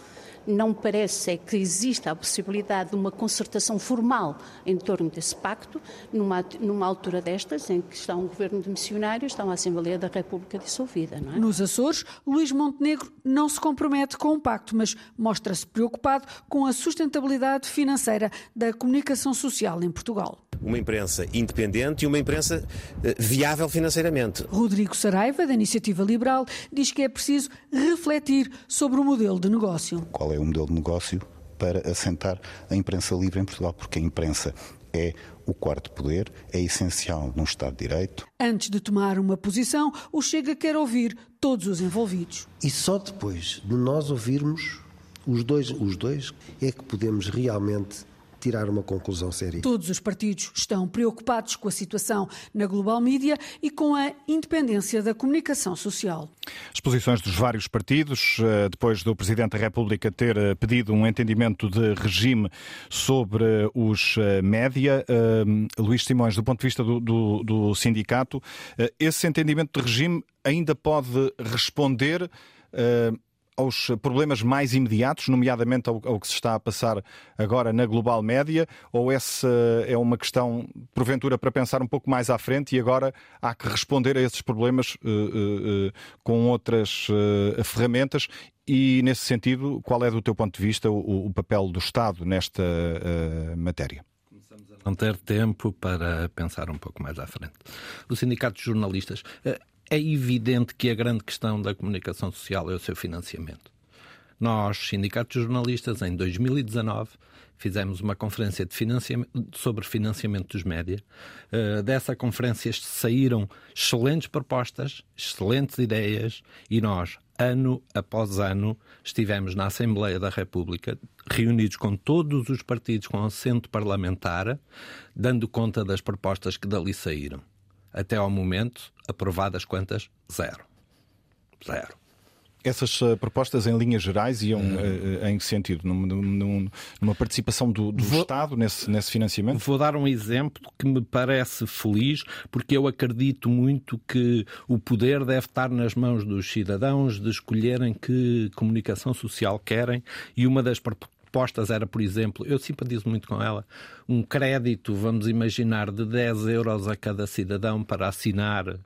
não parece é que exista a possibilidade de uma concertação formal em torno desse pacto, numa, numa altura destas, em que está um governo de missionários, está uma Assembleia da República dissolvida. É? Nos Açores, Luís Montenegro não se compromete com o pacto, mas mostra-se preocupado com a sustentabilidade financeira da comunicação social em Portugal uma imprensa independente e uma imprensa eh, viável financeiramente. Rodrigo Saraiva, da Iniciativa Liberal, diz que é preciso refletir sobre o modelo de negócio. Qual é o modelo de negócio para assentar a imprensa livre em Portugal? Porque a imprensa é o quarto poder, é essencial num Estado de Direito. Antes de tomar uma posição, o Chega quer ouvir todos os envolvidos. E só depois de nós ouvirmos os dois, os dois é que podemos realmente tirar uma conclusão séria. Todos os partidos estão preocupados com a situação na global mídia e com a independência da comunicação social. As posições dos vários partidos, eh, depois do Presidente da República ter eh, pedido um entendimento de regime sobre os eh, média, Luís Simões, do ponto de vista do, do, do sindicato, esse entendimento de regime ainda pode responder aos problemas mais imediatos, nomeadamente ao, ao, que se está a passar agora na global média, ou essa é uma questão, porventura, para pensar um pouco mais à frente e agora há que responder a esses problemas uh, uh, uh, com outras ferramentas? E, nesse sentido, qual é, do teu ponto de vista, o, o papel do Estado nesta matéria? Não ter tempo para pensar um pouco mais à frente. O Sindicato de Jornalistas é evidente que a grande questão da comunicação social é o seu financiamento. Nós, sindicatos de jornalistas, em 2019, fizemos uma conferência financiamento, sobre financiamento dos média. Uh, dessa conferência saíram excelentes propostas, excelentes ideias e nós, ano após ano, estivemos na Assembleia da República, reunidos com todos os partidos com assento parlamentar, dando conta das propostas que dali saíram até ao momento, aprovadas quantas? Zero. Zero. Essas uh, propostas, em linhas gerais, iam uh, em que sentido? Num, num, numa participação do, do vou, Estado nesse, nesse financiamento? Vou dar um exemplo que me parece feliz, porque eu acredito muito que o poder deve estar nas mãos dos cidadãos de escolherem que comunicação social querem e uma das propostas era, por exemplo, eu simpatizo muito com ela, um crédito, vamos imaginar, de 10 euros a cada cidadão para assinar uh,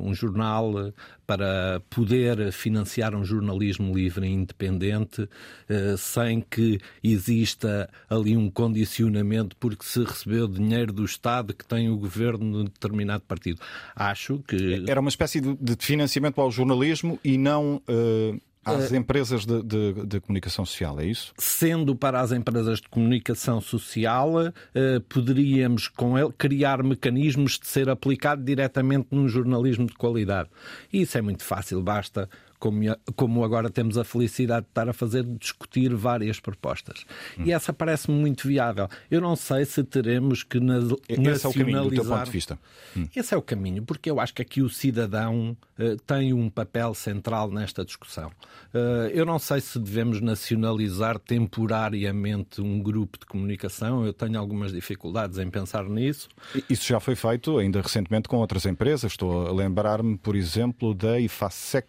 um jornal, para poder financiar um jornalismo livre e independente, uh, sem que exista ali um condicionamento porque se recebeu dinheiro do Estado que tem o governo de determinado partido. Acho que. Era uma espécie de financiamento ao jornalismo e não. Uh às uh, empresas de, de, de, comunicação social, é isso? Sendo para as empresas de comunicação social, uh, poderíamos com ele criar mecanismos de ser aplicado diretamente num jornalismo de qualidade. E isso é muito fácil, basta como, como agora temos a felicidade de estar a fazer, discutir várias propostas. Hum. E essa parece-me muito viável. Eu não sei se teremos que na, Esse nacionalizar... é o caminho, do teu ponto de vista. Hum. Esse é o caminho, porque eu acho que aqui o cidadão uh, tem um papel central nesta discussão. Uh, eu não sei se devemos nacionalizar temporariamente um grupo de comunicação, eu tenho algumas dificuldades em pensar nisso. Isso já foi feito ainda recentemente com outras empresas. Estou a lembrar-me, por exemplo, da IFASEC,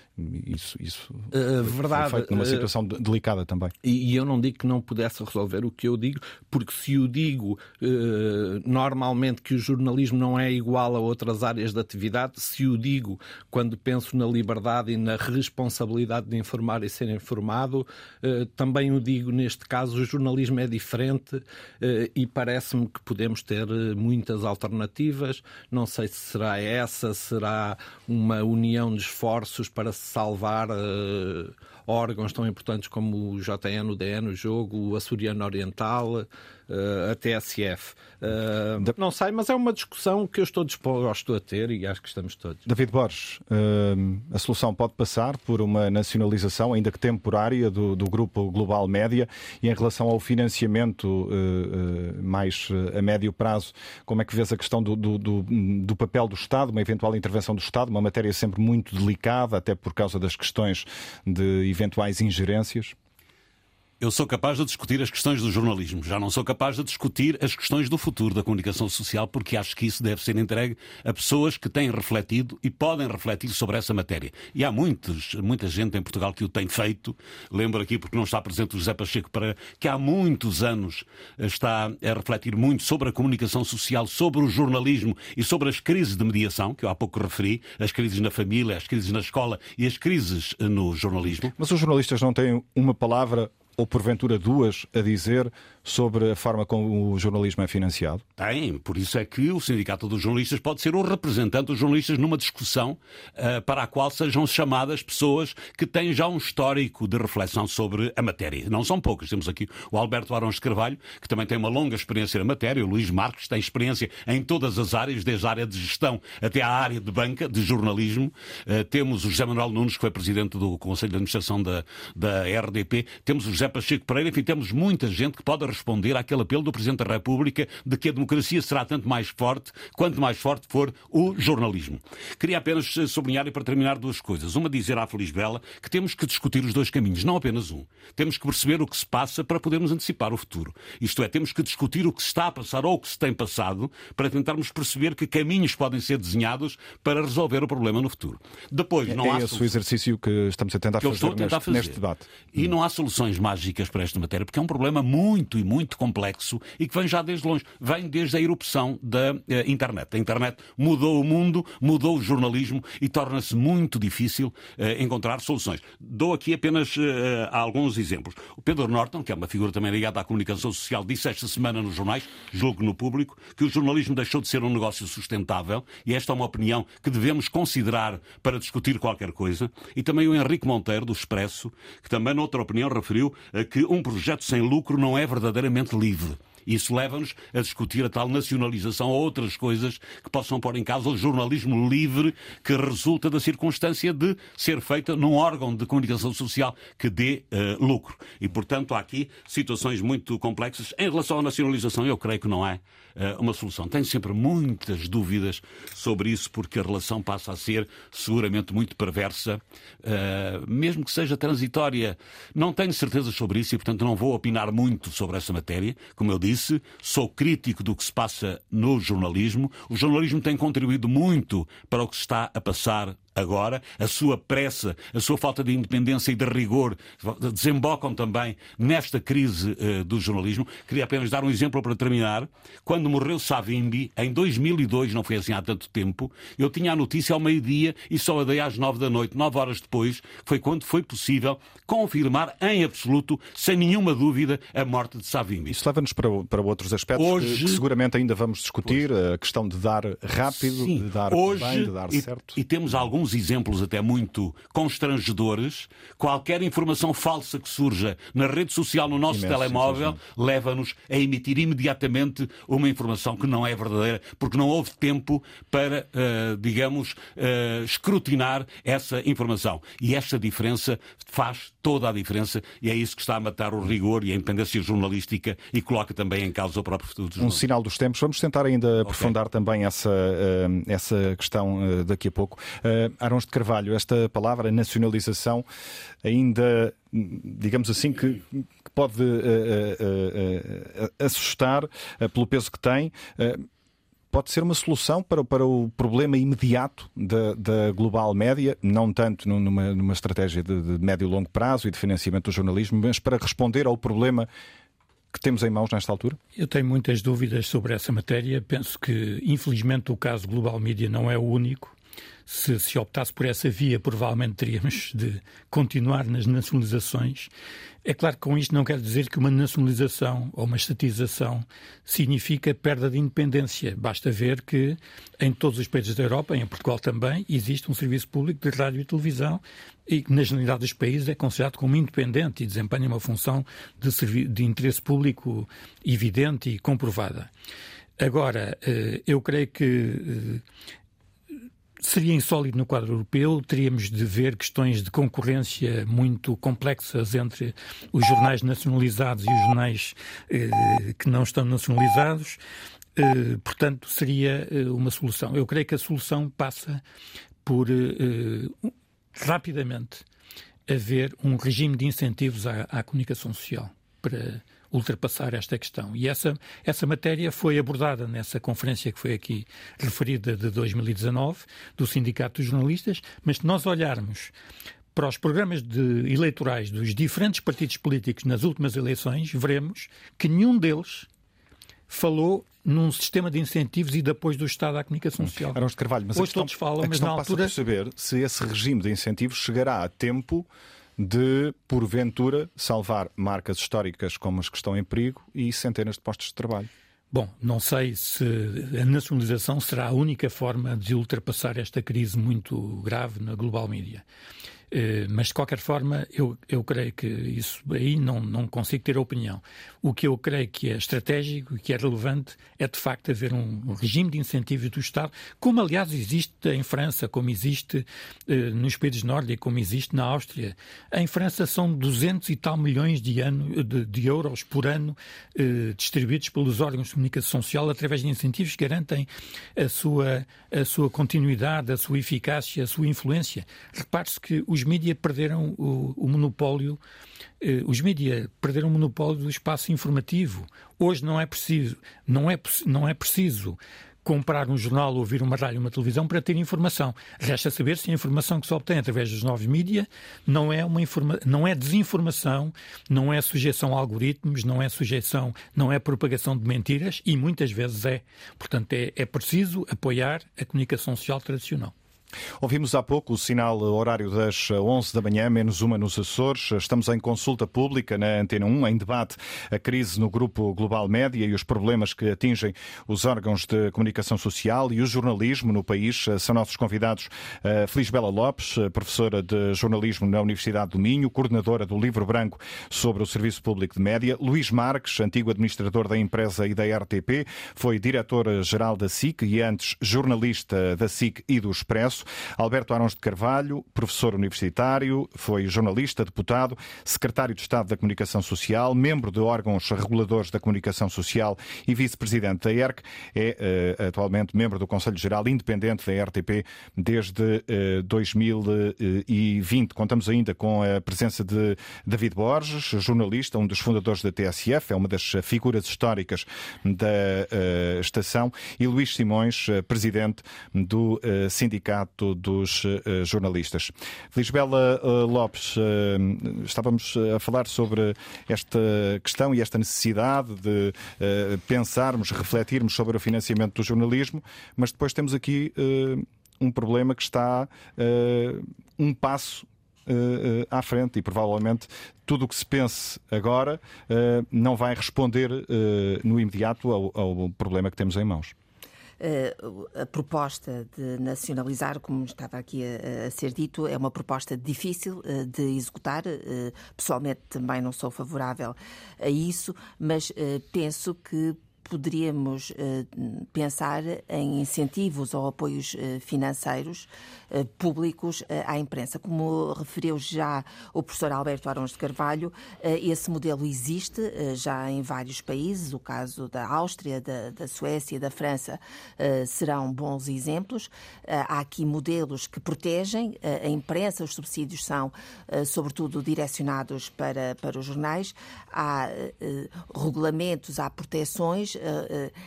isso, isso uh, verdade, foi feito numa situação uh, delicada também. E, e, eu não digo que não pudesse resolver o que eu digo, porque se eu digo uh, normalmente que o jornalismo não é igual a outras áreas de atividade, se eu digo quando penso na liberdade e na responsabilidade de informar e ser informado, também o digo neste caso, o jornalismo é diferente e parece-me que podemos ter muitas alternativas. Não sei se será essa, será uma união de esforços para salvar uh, órgãos tão importantes como o JN, o DN, o Jogo, o Açoriano Oriental, a TSF. Eh, não sei, mas é uma discussão que eu estou disposto a ter e acho que estamos todos. David Borges, uh, a solução pode passar por uma nacionalização, ainda que temporária, do, do grupo Global Média e em relação ao financiamento mais a médio prazo, como é que vês a questão do, do, do, papel do Estado, uma eventual intervenção do Estado, uma matéria sempre muito delicada, até por causa das questões de eventuais ingerências? Eu sou capaz de discutir as questões do jornalismo, já não sou capaz de discutir as questões do futuro da comunicação social, porque acho que isso deve ser entregue a pessoas que têm refletido e podem refletir sobre essa matéria. E há muitos, muita gente em Portugal que o tem feito. Lembro aqui, porque não está presente o José Pacheco para que há muitos anos está a refletir muito sobre a comunicação social, sobre o jornalismo e sobre as crises de mediação, que eu há pouco referi, as crises na família, as crises na escola e as crises no jornalismo. Mas os jornalistas não têm uma palavra ou porventura duas a dizer sobre a forma como o jornalismo é financiado? Tem, por isso é que o Sindicato dos Jornalistas pode ser o representante dos jornalistas numa discussão uh, para a qual sejam chamadas pessoas que têm já um histórico de reflexão sobre a matéria. Não são poucas. Temos aqui o Alberto de Carvalho, que também tem uma longa experiência na matéria, o Luís Marques tem experiência em todas as áreas, desde a área de gestão até à área de banca, de jornalismo. Uh, temos o José Manuel Nunes, que foi presidente do Conselho de Administração da, da RDP. Temos o José Pacheco Pereira, enfim, temos muita gente que pode responder àquele apelo do Presidente da República de que a democracia será tanto mais forte quanto mais forte for o jornalismo. Queria apenas eh, sublinhar e para terminar duas coisas. Uma, dizer à Feliz Bela que temos que discutir os dois caminhos, não apenas um. Temos que perceber o que se passa para podermos antecipar o futuro. Isto é, temos que discutir o que se está a passar ou o que se tem passado para tentarmos perceber que caminhos podem ser desenhados para resolver o problema no futuro. Depois, não é há esse o exercício que estamos a tentar fazer, a tentar neste, fazer. neste debate. E não há soluções mágicas para esta matéria, porque é um problema muito e muito complexo e que vem já desde longe. Vem desde a erupção da uh, internet. A internet mudou o mundo, mudou o jornalismo e torna-se muito difícil uh, encontrar soluções. Dou aqui apenas uh, alguns exemplos. O Pedro Norton, que é uma figura também ligada à comunicação social, disse esta semana nos jornais, julgo no público, que o jornalismo deixou de ser um negócio sustentável e esta é uma opinião que devemos considerar para discutir qualquer coisa. E também o Henrique Monteiro, do Expresso, que também, noutra opinião, referiu que um projeto sem lucro não é verdadeiramente livre. Isso leva-nos a discutir a tal nacionalização ou outras coisas que possam pôr em causa o jornalismo livre que resulta da circunstância de ser feita num órgão de comunicação social que dê uh, lucro. E, portanto, há aqui situações muito complexas. Em relação à nacionalização, eu creio que não é uma solução. Tenho sempre muitas dúvidas sobre isso, porque a relação passa a ser seguramente muito perversa, uh, mesmo que seja transitória. Não tenho certeza sobre isso e, portanto, não vou opinar muito sobre essa matéria. Como eu disse, sou crítico do que se passa no jornalismo. O jornalismo tem contribuído muito para o que se está a passar agora, a sua pressa, a sua falta de independência e de rigor desembocam também nesta crise uh, do jornalismo. Queria apenas dar um exemplo para terminar. Quando morreu Savimbi, em 2002, não foi assim há tanto tempo, eu tinha a notícia ao meio-dia e só a dei às nove da noite, nove horas depois, foi quando foi possível confirmar em absoluto, sem nenhuma dúvida, a morte de Savimbi. Isso leva-nos para, para outros aspectos Hoje... que, seguramente ainda vamos discutir, pois. a questão de dar rápido, Sim. de dar Hoje, bem, de dar certo. E temos alguns alguns exemplos até muito constrangedores. Qualquer informação falsa que surja na rede social, no nosso Imenso, telemóvel, leva-nos a emitir imediatamente uma informação que não é verdadeira, porque não houve tempo para, uh, digamos, uh, escrutinar essa informação. E esta diferença faz toda a diferença e é isso que está a matar o rigor e a independência jornalística e coloca também em causa o próprio futuro Um sinal dos tempos. Vamos tentar ainda okay. aprofundar também essa, uh, essa questão daqui a pouco. Arons de Carvalho, esta palavra nacionalização ainda, digamos assim, que, que pode uh, assustar pelo peso que tem pode ser uma solução para, para o problema imediato da, da global média, não tanto numa, numa estratégia de, de médio e longo prazo e de financiamento do jornalismo, mas para responder ao problema que temos em mãos nesta altura? Eu tenho muitas dúvidas sobre essa matéria. Penso que, infelizmente, o caso Global Media não é o único se, se optasse por essa via, provavelmente teríamos de continuar nas nacionalizações. É claro que com isto não quer dizer que uma nacionalização ou uma estatização significa perda de independência. Basta ver que em todos os países da Europa, em Portugal também, existe um serviço público de rádio e televisão e que, na generalidade dos países, é considerado como independente e desempenha uma função de, de interesse público evidente e comprovada. Agora, eh, eu creio que eh, seria insólito no quadro europeu, teríamos de ver questões de concorrência muito complexas entre os jornais nacionalizados e os jornais eh, que não estão nacionalizados. Eh, portanto, seria eh, uma solução. Eu creio que a solução passa por eh, rapidamente haver um regime de incentivos à, à comunicação social para ultrapassar esta questão. E essa, essa matéria foi abordada nessa conferência que foi aqui referida de 2019, do Sindicato dos Jornalistas, mas se nós olharmos para os programas de eleitorais dos diferentes partidos políticos nas últimas eleições, veremos que nenhum deles falou num sistema de incentivos e de apoio do Estado à comunicação social. Arons de Carvalho, mas Hoje a questão, todos falam, a mas na altura... saber se esse regime de incentivos chegará a tempo de, porventura, salvar marcas históricas como as que estão em perigo e centenas de postos de trabalho. Bom, não sei se a nacionalização será a única forma de ultrapassar esta crise muito grave na global mídia. Eh, mas, de qualquer forma, eu, eu creio que isso aí não, não consigo ter opinião. O que eu creio que é estratégico e que é relevante é, de facto, haver um, regime de incentivos do Estado, como, aliás, existe em França, como existe eh, nos países nórdicos, como existe na Áustria. Em França são 200 e tal milhões de, ano, de, de euros por ano eh, distribuídos pelos órgãos de comunicação social através de incentivos que garantem a sua, a sua continuidade, a sua eficácia, a sua influência. Repare-se que os os mídias perderam o, o monopólio, eh, os mídias perderam o monopólio do espaço informativo. Hoje não é preciso, não é, não é preciso comprar um jornal, ouvir uma rádio, uma televisão para ter informação. Resta saber se a informação que se obtém através dos novos mídias não é uma informa não é desinformação, não é sujeição a algoritmos, não é sujeição, não é propagação de mentiras e muitas vezes é. Portanto, é, é preciso apoiar a comunicação social tradicional. Ouvimos há pouco o sinal horário das 11 da manhã, menos uma nos Açores. Estamos em consulta pública na Antena 1, em debate a crise no Grupo Global Média e os problemas que atingem os órgãos de comunicação social e o jornalismo no país. São nossos convidados eh, Feliz Bela Lopes, professora de jornalismo na Universidade do Minho, coordenadora do Livro Branco sobre o Serviço Público de Média, Luís Marques, antigo administrador da empresa e da RTP, foi diretor-geral da SIC e antes jornalista da SIC e do Expresso. Alberto Arões de Carvalho, professor universitário, foi jornalista, deputado, secretário de Estado da Comunicação Social, membro de órgãos reguladores da comunicação social e vice-presidente da ERC. É uh, atualmente membro do Conselho Geral Independente da RTP desde uh, eh, 2020. Contamos ainda com a presença de David Borges, jornalista, um dos fundadores da TSF, é uma das figuras históricas da uh, estação, e Luís Simões, presidente do Sindicato Sindicato dos uh, Jornalistas. Lisbela uh, Lopes, uh, estávamos a falar sobre esta questão e esta necessidade de pensarmos, refletirmos sobre o financiamento do jornalismo, mas depois temos aqui um problema que está um passo à frente e provavelmente tudo o que se pense agora não vai responder no imediato ao, problema que temos em mãos. Eh, a proposta de nacionalizar, como estava aqui a, a ser dito, é uma proposta difícil eh, de executar. Eh, pessoalmente também não sou favorável a isso, mas penso que poderíamos pensar em incentivos ou apoios financeiros eh, públicos eh, à imprensa. Como referiu já o professor Alberto Arões de Carvalho, eh, esse modelo existe já em vários países. O caso da Áustria, da, da Suécia, da França serão bons exemplos. Há aqui modelos que protegem a imprensa, os subsídios são sobretudo direcionados para, para os jornais. Há regulamentos, há proteções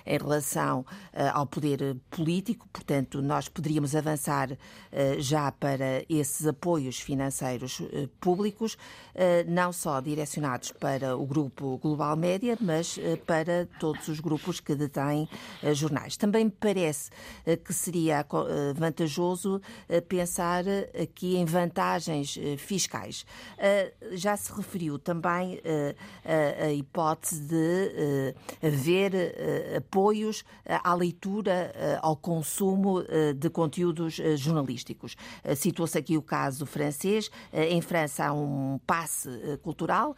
em relação ao poder político, portanto, nós poderíamos avançar eh, já para esses apoios financeiros eh, públicos, eh, não só direcionados para o grupo Global Média, mas para todos os grupos que detêm jornais. Também me parece que seria vantajoso pensar aqui em vantagens fiscais. Já se referiu também a hipótese de haver apoios à leitura, ao consumo de conteúdos jornalísticos. Eh, citou-se aqui o caso francês. Eh, em França há um passe eh, cultural,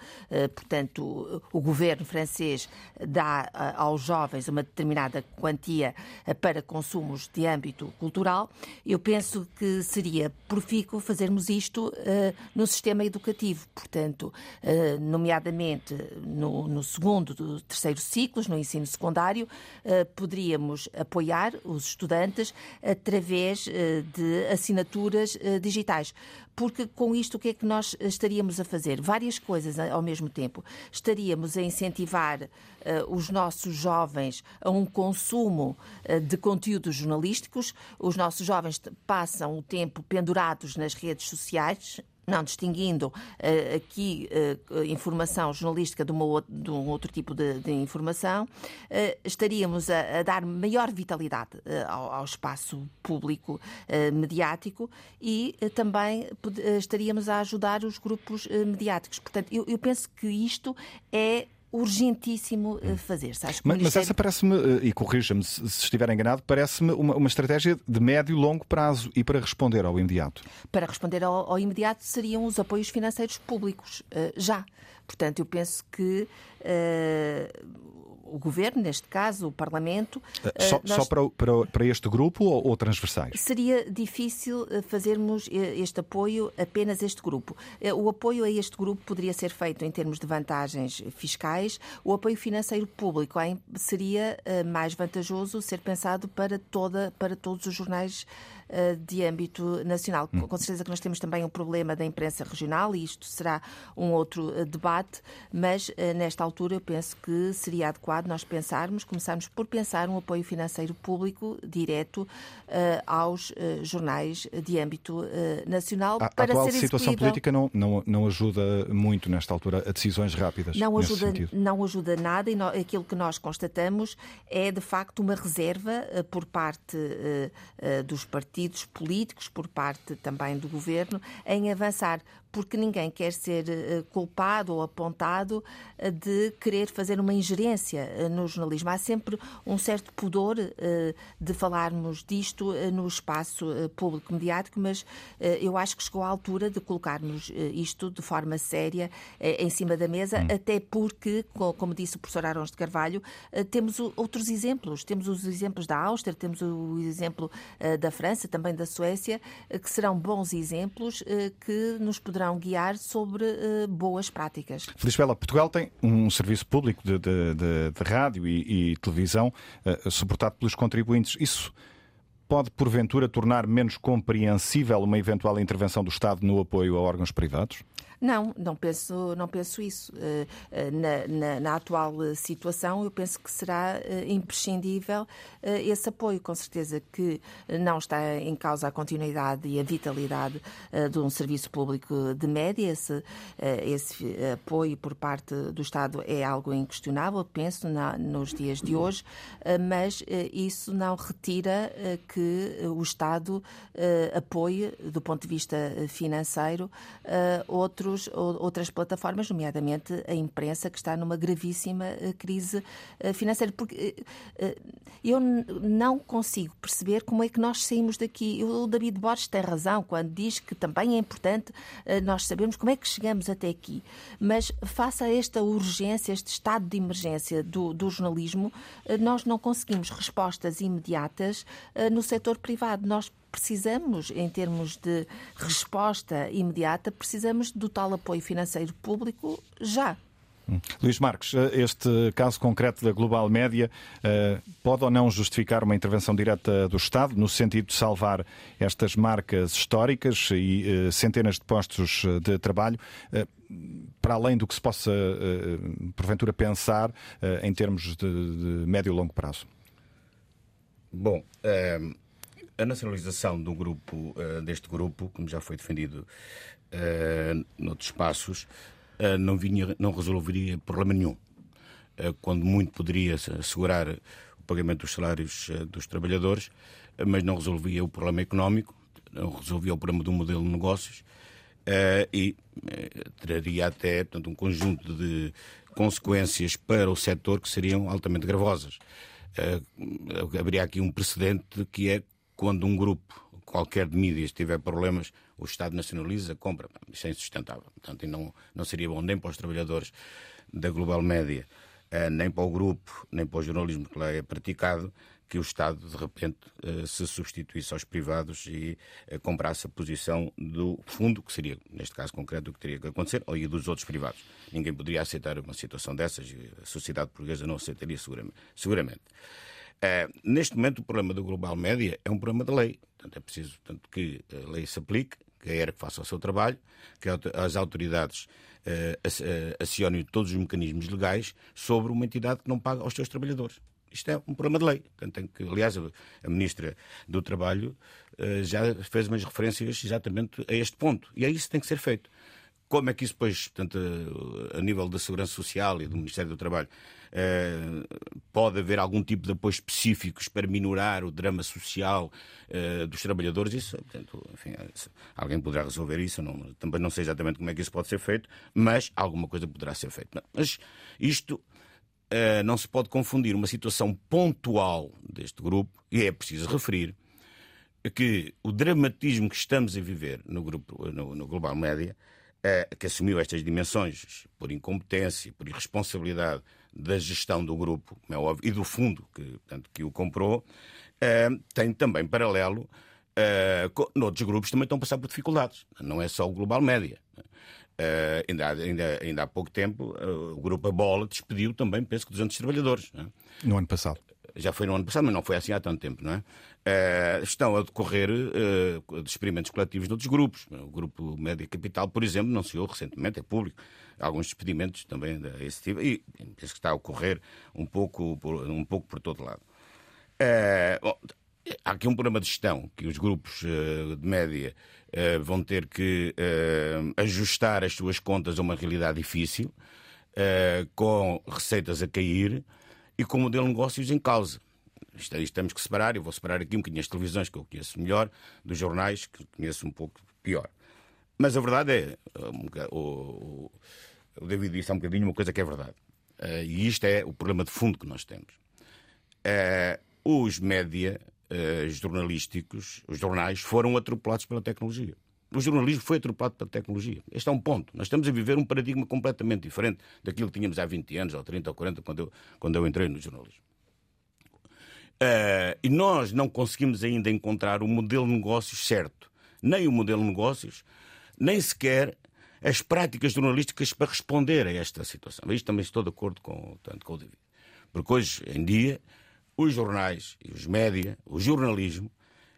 portanto, o governo francês dá aos jovens uma determinada quantia para consumos de âmbito cultural. Eu penso que seria profícuo fazermos isto no sistema educativo, portanto, nomeadamente no, no segundo, do terceiro ciclos, no ensino secundário, poderíamos apoiar os estudantes através de assinaturas uh, digitais. Porque com isto o que é que nós estaríamos a fazer? Várias coisas ao mesmo tempo. Estaríamos a incentivar os nossos jovens a um consumo de conteúdos jornalísticos. Os nossos jovens passam o tempo pendurados nas redes sociais, não distinguindo uh, aqui uh, informação jornalística de, uma, de, um outro tipo de, de informação, uh, estaríamos a, a, dar maior vitalidade ao, ao, espaço público mediático e também estaríamos a ajudar os grupos mediáticos. Portanto, eu, eu penso que isto é urgentíssimo eh, fazer-se. Mas, mas, essa parece-me, eh, e corrija-me se, estiver enganado, parece-me uma, uma, estratégia de médio e longo prazo e para responder ao imediato. Para responder ao, ao imediato seriam os apoios financeiros públicos, uh, já. Portanto, eu penso que uh, o governo, neste caso o Parlamento. Eh, só, nós... só para, para, para, este grupo ou, ou, transversais? Seria difícil eh, fazermos eh, este apoio apenas a este grupo. O apoio a este grupo poderia ser feito em termos de vantagens fiscais. O apoio financeiro público seria mais vantajoso ser pensado para, toda, para todos os jornais eh, de âmbito nacional. Hum. Com certeza que nós temos também um problema da imprensa regional e isto será um outro eh, debate, mas eh, nesta altura eu penso que seria adequado nós pensarmos, começarmos por pensar um apoio financeiro público direto aos jornais de âmbito nacional a, para a atual ser situação política não, não, não ajuda muito nesta altura a decisões rápidas. Não ajuda, não ajuda nada e no, aquilo que nós constatamos é de facto uma reserva por parte dos partidos partidos políticos, por parte também do governo, em avançar porque ninguém quer ser eh, culpado ou apontado eh, de querer fazer uma ingerência eh, no jornalismo. Há sempre um certo pudor de falarmos disto no espaço público mediático, mas eu acho que chegou à altura de colocarmos isto de forma séria em cima da mesa, hum. até porque, como disse o professor Arons de Carvalho, temos outros exemplos. Temos os exemplos da Áustria, temos o exemplo da França, também da Suécia, que serão bons exemplos que nos poderão poderão guiar sobre uh, boas práticas. Feliz Bela, Portugal tem um serviço público de, de, de, de rádio e, e televisão uh, suportado pelos contribuintes. Isso pode, porventura, tornar menos compreensível uma eventual intervenção do Estado no apoio a órgãos privados? Não, não penso, não penso isso. Eh, eh, na, na, na atual situação, eu penso que será eh, imprescindível esse apoio. Com certeza que não está em causa a continuidade e a vitalidade de um serviço público de média. Esse, esse apoio por parte do Estado é algo inquestionável, penso, na, nos dias de hoje, mas isso não retira que o Estado apoie, do ponto de vista financeiro, outro outros, outras plataformas, nomeadamente a imprensa, que está numa gravíssima eh, crise eh, financeira. Porque eh, eu não consigo perceber como é que nós saímos daqui. O David Borges tem razão quando diz que também é importante nós sabermos como é que chegamos até aqui. Mas, face a esta urgência, este estado de emergência do, do jornalismo, nós não conseguimos respostas imediatas no setor privado. Nós precisamos, em termos de resposta imediata, precisamos do tal apoio financeiro público já. Hum. Luís Marques, eh, este caso concreto da Global Média eh, pode ou não justificar uma intervenção direta do Estado no sentido de salvar estas marcas históricas e eh, centenas de postos de trabalho? Para além do que se possa, porventura, pensar em termos de, de médio e longo prazo? Bom, a nacionalização do grupo, uh, deste grupo, como já foi defendido uh, noutros espaços, uh, não, vinha, não resolveria problema nenhum. Uh, quando muito poderia assegurar o pagamento dos salários dos trabalhadores, mas não resolvia o problema económico, não resolvia o problema do modelo de negócios e traria até portanto, um conjunto de consequências para o setor que seriam altamente gravosas. haveria aqui um precedente que é quando um grupo qualquer de mídias tiver problemas, o Estado nacionaliza, compra. Isso é insustentável. Portanto, não, não seria bom nem para os trabalhadores da Global Média, eh, nem para o grupo, nem para o jornalismo que lá é praticado, que o Estado, de repente, eh, se substituísse aos privados e eh, comprasse a posição do fundo, que seria, neste caso concreto, o que teria que acontecer, ou e dos outros privados. Ninguém poderia aceitar uma situação dessas e a sociedade portuguesa não aceitaria seguramente. Uh, neste momento, o problema do Global Média é um problema de lei. Portanto, é preciso portanto, que a lei se aplique, que a ERC faça o seu trabalho, que as autoridades uh, acionem todos os mecanismos legais sobre uma entidade que não paga aos seus trabalhadores. Isto é um problema de lei. Portanto, que, aliás, a Ministra do Trabalho uh, já fez umas referências exatamente a este ponto. E é isso que tem que ser feito. Como é que isso depois, portanto, a nível da Segurança Social e do Ministério do Trabalho, eh, pode haver algum tipo de apoio específicos para minorar o drama social eh, dos trabalhadores? Isso, portanto, enfim, alguém poderá resolver isso. Não, também não sei exatamente como é que isso pode ser feito, mas alguma coisa poderá ser feita. Mas isto eh, não se pode confundir uma situação pontual deste grupo, e é preciso referir que o dramatismo que estamos a viver no, grupo, no, no Global Média que assumiu estas dimensões por incompetência, por irresponsabilidade da gestão do grupo, como é óbvio, e do fundo que, portanto, que o comprou, tem também paralelo uh, noutros grupos também estão a passar por dificuldades. Não é só o Global Média. Uh, ainda, ainda, ainda há pouco tempo, uh, o grupo A Bola despediu também, penso que, 200 trabalhadores. É? No ano passado. Já foi no ano passado, mas não foi assim há tanto tempo, não é? Uh, estão a decorrer uh, de experimentos coletivos de outros grupos. O grupo Média Capital, por exemplo, anunciou recentemente, é público, alguns despedimentos também desse tipo, e penso que está a ocorrer um pouco por, um pouco por todo lado. Uh, bom, há aqui um problema de gestão que os grupos de média vão ter que ajustar as suas contas a uma realidade difícil, com receitas a cair e com o modelo de negócios em causa. Isto, isto temos que separar, eu vou separar aqui um bocadinho as televisões, que eu conheço melhor, dos jornais, que conheço um pouco pior. Mas a verdade é, o, o, David disse há um bocadinho uma coisa que é verdade. Uh, e isto é o problema de fundo que nós temos. Uh, os média uh, jornalísticos, os jornais, foram atropelados pela tecnologia. O jornalismo foi atropelado pela tecnologia. Este é um ponto. Nós estamos a viver um paradigma completamente diferente daquilo que tínhamos há 20 anos, ou 30 ou 40, quando eu, quando eu entrei no jornalismo. E nós não conseguimos ainda encontrar o modelo de negócios certo. Nem o modelo de negócios, nem sequer as práticas jornalísticas para responder a esta situação. Isto também estou de acordo com, tanto com o David. Porque hoje em dia, os jornais e os média, o jornalismo,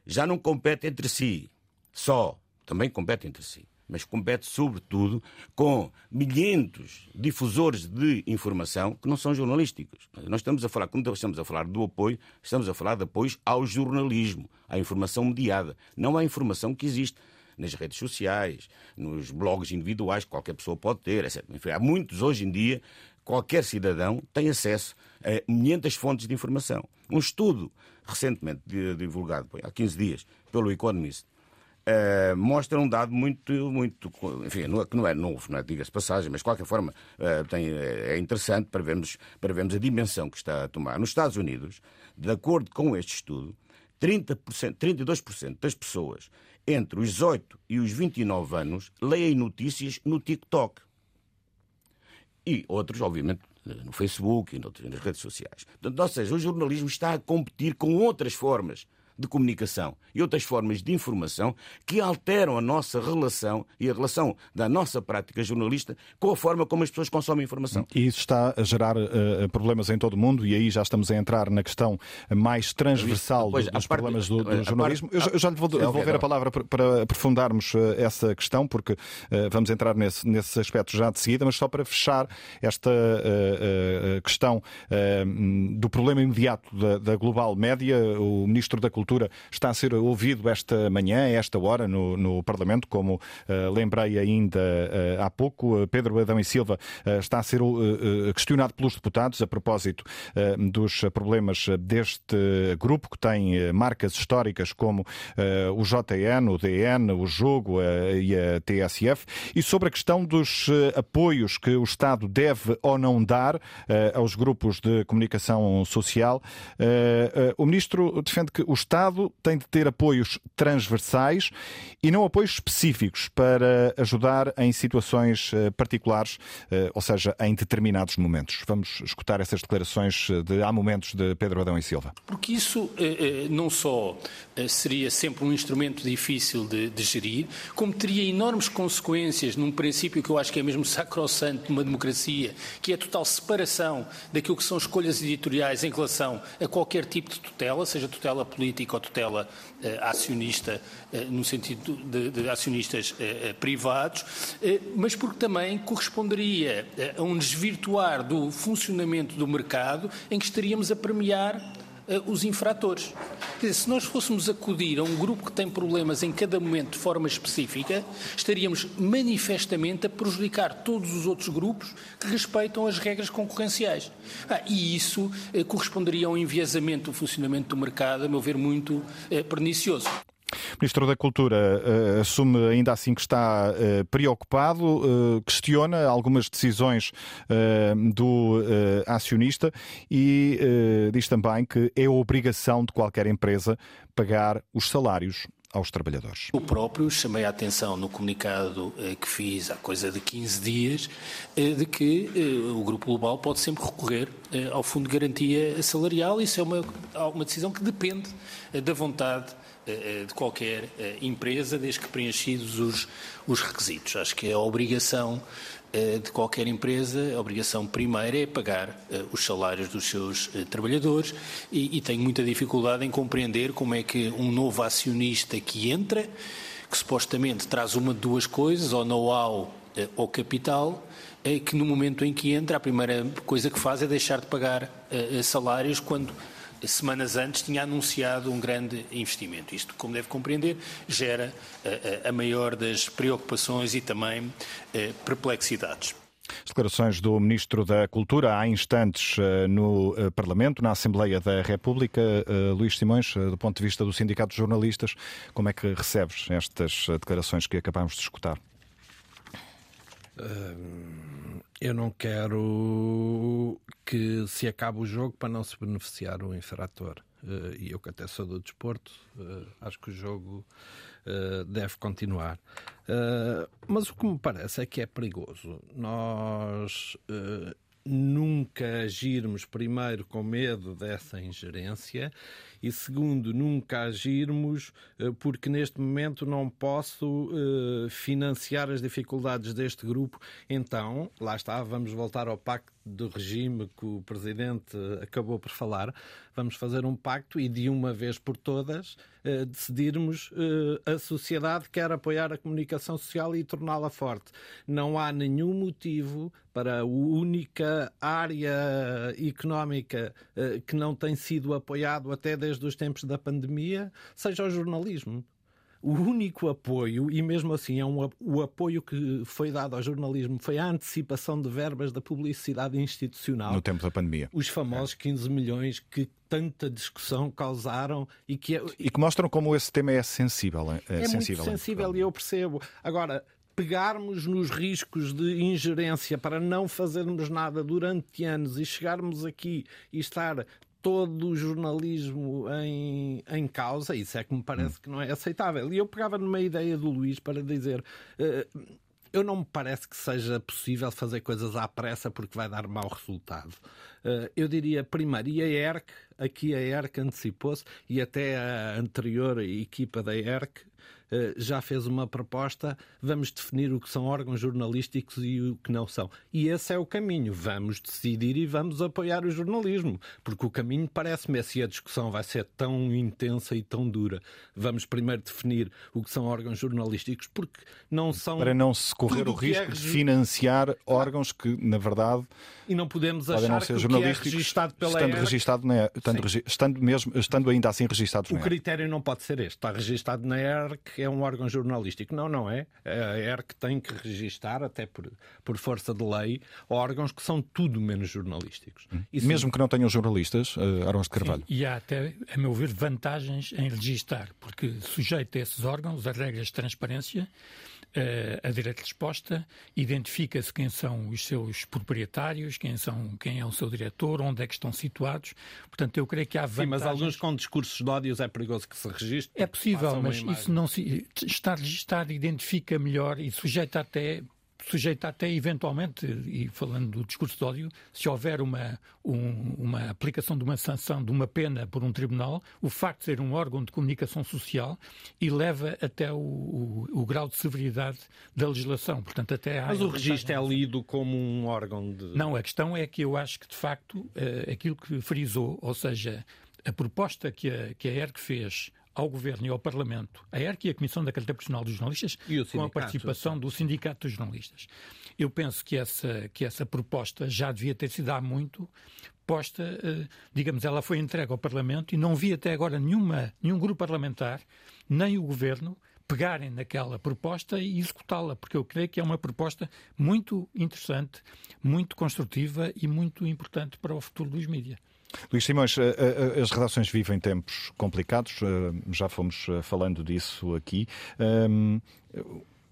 já não competem entre si só também compete entre si, mas compete sobretudo com milhentos difusores de informação que não são jornalísticos. Nós estamos a falar, quando estamos a falar do apoio, estamos a falar de ao jornalismo, à informação mediada, não à informação que existe nas redes sociais, nos blogs individuais que qualquer pessoa pode ter, etc. Enfim, há muitos hoje em dia, qualquer cidadão tem acesso a milhentas fontes de informação. Um estudo recentemente divulgado há 15 dias pelo Economist Uh, mostra um dado muito, muito enfim, é, não é novo, não é, diga-se passagem, mas de qualquer forma uh, tem, é interessante para vermos, para vermos a dimensão que está a tomar. Nos Estados Unidos, de acordo com este estudo, 30%, 32% das pessoas entre os 18 e os 29 anos leem notícias no TikTok. E outros, obviamente, no Facebook e nas redes sociais. Ou seja, o jornalismo está a competir com outras formas de comunicação e outras formas de informação que alteram a nossa relação e a relação da nossa prática jornalista com a forma como as pessoas consomem informação. E isso está a gerar uh, problemas em todo o mundo e aí já estamos a entrar na questão mais transversal Depois, dos parte, problemas do, do jornalismo. Parte, eu, já lhe vou devolver a palavra para aprofundarmos uh, essa questão, porque uh, vamos entrar nesse, nesse aspecto já de seguida, mas só para fechar esta questão do problema imediato da, da global média, o Ministro da Cultura Cultura está a ser ouvido esta manhã, a esta hora, no, no Parlamento, como uh, lembrei ainda uh, há pouco. Pedro Adão e Silva está a ser questionado pelos deputados a propósito dos problemas deste grupo, que tem marcas históricas como o JN, o DN, o Jogo e a TSF, e sobre a questão dos apoios que o Estado deve ou não dar aos grupos de comunicação social. O Ministro defende que o Estado Estado tem de ter apoios transversais e não apoios específicos para ajudar em situações eh, particulares, eh, ou seja, em determinados momentos. Vamos escutar essas declarações de há momentos de Pedro Adão e Silva. Porque isso eh, não só seria sempre um instrumento difícil de, de gerir, como teria enormes consequências num princípio que eu acho que é mesmo sacrossanto numa democracia, que é a total separação daquilo que são escolhas editoriais em relação a qualquer tipo de tutela, seja tutela política tutela eh, acionista, eh, no sentido de, de acionistas eh, privados, mas porque também corresponderia a um desvirtuar do funcionamento do mercado em que estaríamos a premiar os infratores. Dizer, se nós fôssemos acudir a um grupo que tem problemas em cada momento de forma específica, estaríamos manifestamente a prejudicar todos os outros grupos que respeitam as regras concorrenciais. Ah, e isso eh, corresponderia a um enviesamento do funcionamento do mercado, a meu ver, muito eh, pernicioso. Ministro da Cultura uh, assume ainda assim que está uh, preocupado, uh, questiona algumas decisões do acionista e diz também que é obrigação de qualquer empresa pagar os salários aos trabalhadores. Eu próprio chamei a atenção no comunicado que fiz há coisa de 15 dias de que o Grupo Global pode sempre recorrer ao Fundo de Garantia Salarial. Isso é uma, uma decisão que depende da vontade eh, de qualquer eh, empresa, desde que preenchidos os, os requisitos. Acho que a obrigação eh, de qualquer empresa, a obrigação primeira é pagar os salários dos seus trabalhadores e, e tenho muita dificuldade em compreender como é que um novo acionista que entra, que supostamente traz uma de duas coisas, ou know-how ou capital, é que no momento em que entra, a primeira coisa que faz é deixar de pagar salários quando semanas antes, tinha anunciado um grande investimento. Isto, como deve compreender, gera a, a maior das preocupações e também perplexidades. As declarações do Ministro da Cultura há instantes no Parlamento, na Assembleia da República. Luís Simões, do ponto de vista do Sindicato de Jornalistas, como é que recebes estas declarações que acabamos de escutar? Eu não quero que se acabe o jogo para não se beneficiar o infrator. e eu que até sou do desporto, acho que o jogo uh, deve continuar. Mas o que me parece é que é perigoso nós nunca agirmos, primeiro, com medo dessa ingerência e, segundo, nunca agirmos porque neste momento não posso financiar as dificuldades deste grupo. Então, lá está, vamos voltar ao pacto do regime que o Presidente acabou por falar, vamos fazer um pacto e de uma vez por todas eh, decidirmos eh, a sociedade quer apoiar a comunicação social e torná-la forte. Não há nenhum motivo para a única área económica eh, que não tem sido apoiado até desde os tempos da pandemia, seja o jornalismo o único apoio, e mesmo assim é um, o apoio que foi dado ao jornalismo, foi a antecipação de verbas da publicidade institucional. No tempo da pandemia. Os famosos 15 milhões que tanta discussão causaram e que... É, e que mostram como esse tema é sensível. É, é sensível, muito sensível e eu percebo. Agora, pegarmos nos riscos de ingerência para não fazermos nada durante anos e chegarmos aqui e estar todo o jornalismo em, em causa, isso é que me parece hum. que não é aceitável. E eu pegava numa ideia do Luís para dizer. Uh, eu não me parece que seja possível fazer coisas à pressa porque vai dar mau resultado. Uh, eu diria primeiro, e a ERC, aqui a ERC antecipou-se, e até a anterior equipa da ERC eh, já fez uma proposta, vamos definir o que são órgãos jornalísticos e o que não são. E esse é o caminho. Vamos decidir e vamos apoiar o jornalismo, porque o caminho parece-me, se a discussão vai ser tão intensa e tão dura, vamos primeiro definir o que são órgãos jornalísticos, porque não são. Para não se correr o é risco é... de financiar órgãos que, na verdade. E não podemos achar não ser que o que é registado pela estando ERC... registado na estando, regi... estando, mesmo, estando ainda assim registados O critério não pode ser este. Está registado na ERC, é um órgão jornalístico. Não, não é. A ERC tem que registar, até por, por força de lei, órgãos que são tudo menos jornalísticos. Hum. Mesmo que não tenham jornalistas, uh, Arões de Carvalho. Sim, e há até, a meu ver, vantagens em registar, porque sujeita esses órgãos a regras de transparência a direito de resposta, identifica-se quem são os seus proprietários, quem, são, quem é o seu diretor, onde é que estão situados. Portanto, eu creio que há vantagens... Sim, mas alguns com discursos de ódios é perigoso que se registre. É possível, mas isso não se... Está registado identifica melhor e sujeita até sujeita até eventualmente, e falando do discurso de ódio, se houver uma, um, uma aplicação de uma sanção, de uma pena por um tribunal, o facto de ser um órgão de comunicação social eleva até o, o, o grau de severidade da legislação. Portanto, até Mas o registro é lido como um órgão de. Não, a questão é que eu acho que, de facto, uh, aquilo que frisou, ou seja, a proposta que a, que a ERC fez ao Governo e ao Parlamento, a ERC e a Comissão da Carteira Profissional dos Jornalistas, com a participação do Sindicato dos Jornalistas. Eu penso que essa, que essa proposta já devia ter sido há muito posta, eh, digamos, ela foi entregue ao Parlamento e não vi até agora nenhuma, nenhum grupo parlamentar, nem o Governo, pegarem naquela proposta e executá-la, porque eu creio que é uma proposta muito interessante, muito construtiva e muito importante para o futuro dos mídias. Luís Simões, eh, eh, as redações vivem tempos complicados, eh, já fomos falando disso aqui.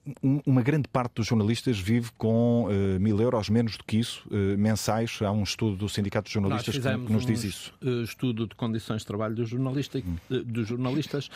Ehm, uma grande parte dos jornalistas vive com uh, mil euros, menos do que isso, uh, mensais. Há um estudo do Sindicato de Jornalistas que, que, nos diz isso. Uh, estudo de condições de trabalho dos, jornalista, hum. dos jornalistas.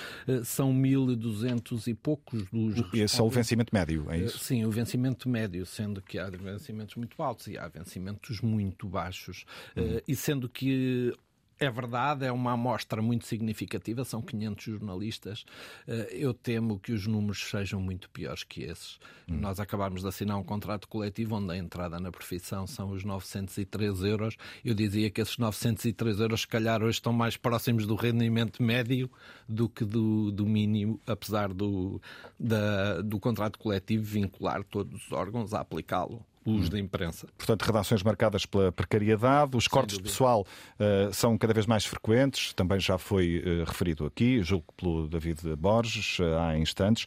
são 1.200 e poucos dos. Esse é o vencimento médio, é isso? sim, o vencimento médio, sendo que há vencimentos muito altos e há vencimentos muito baixos. Hum. e sendo que é verdade, é uma amostra muito significativa, são 500 jornalistas. Eh, eu temo que os números sejam muito piores que esses. Hum. Nós acabámos de assinar um contrato coletivo onde a entrada na profissão são os 903 euros. Eu dizia que esses 903 euros, se calhar, hoje estão mais próximos do rendimento médio do que do, do mínimo, apesar do, da, do contrato coletivo vincular todos os órgãos a aplicá-lo os da imprensa. Portanto, redações marcadas pela precariedade, os cortes de pessoal uh, são cada vez mais frequentes, também já foi uh, referido aqui, julgo pelo David Borges, uh, há instantes.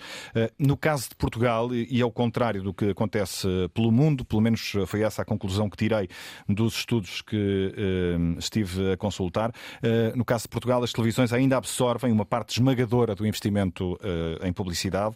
no caso de Portugal, e, e ao contrário do que acontece pelo mundo, pelo menos foi essa a conclusão que tirei dos estudos que estive a consultar, no caso de Portugal, as televisões ainda absorvem uma parte esmagadora do investimento em publicidade,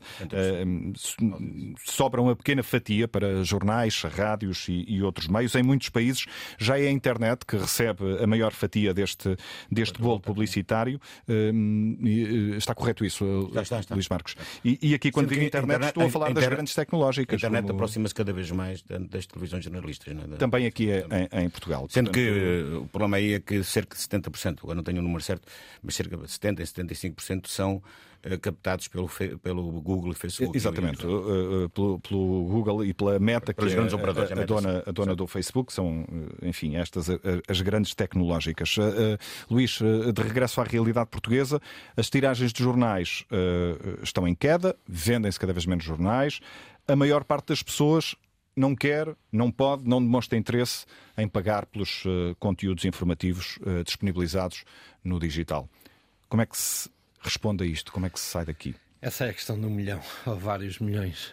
sobra uma pequena fatia para jornais, rádios e, e, outros meios. Em muitos países já é a internet que recebe a maior fatia deste, deste bolo publicitário. Hum, eh, está correto isso, já está, está. Luís Marcos? E, e aqui, quando digo internet, internet, estou a falar das grandes tecnológicas. A internet como... aproxima-se cada vez mais das televisões jornalistas. É? Também aqui é, em, em, Portugal. Sendo Portanto... que o problema aí é que cerca de 70%, agora não tenho o número certo, mas cerca de 70% e 75% são captados pelo, pelo Google e Facebook. Exatamente, uh, pelo, pelo, Google e pela Meta, que é a, a, dona, a dona do Facebook, são, enfim, estas as grandes tecnológicas. Uh, Luís, de regresso à realidade portuguesa, as tiragens de jornais estão em queda, vendem-se cada vez menos jornais, a maior parte das pessoas não quer, não pode, não demonstra interesse em pagar pelos conteúdos informativos disponibilizados no digital. Como é que se responde a isto? Como é que se sai daqui? Essa é a questão de um milhão, ou vários milhões.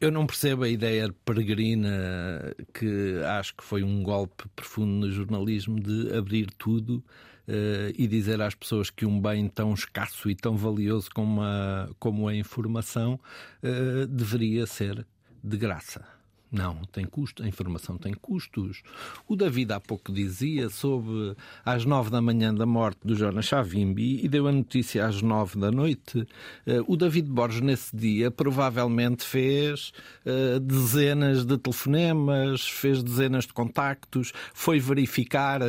Eu não percebo a ideia peregrina que acho que foi um golpe profundo no jornalismo de abrir tudo uh, e dizer às pessoas que um bem tão escasso e tão valioso como a, como a informação uh, deveria ser de graça. Não, tem custo, a informação tem custos. O David há pouco dizia sobre às nove da manhã da morte do Jonas Chavimbi e deu a notícia às nove da noite. Eh, o David Borges, nesse dia, provavelmente fez uh, dezenas de telefonemas, fez dezenas de contactos, foi verificar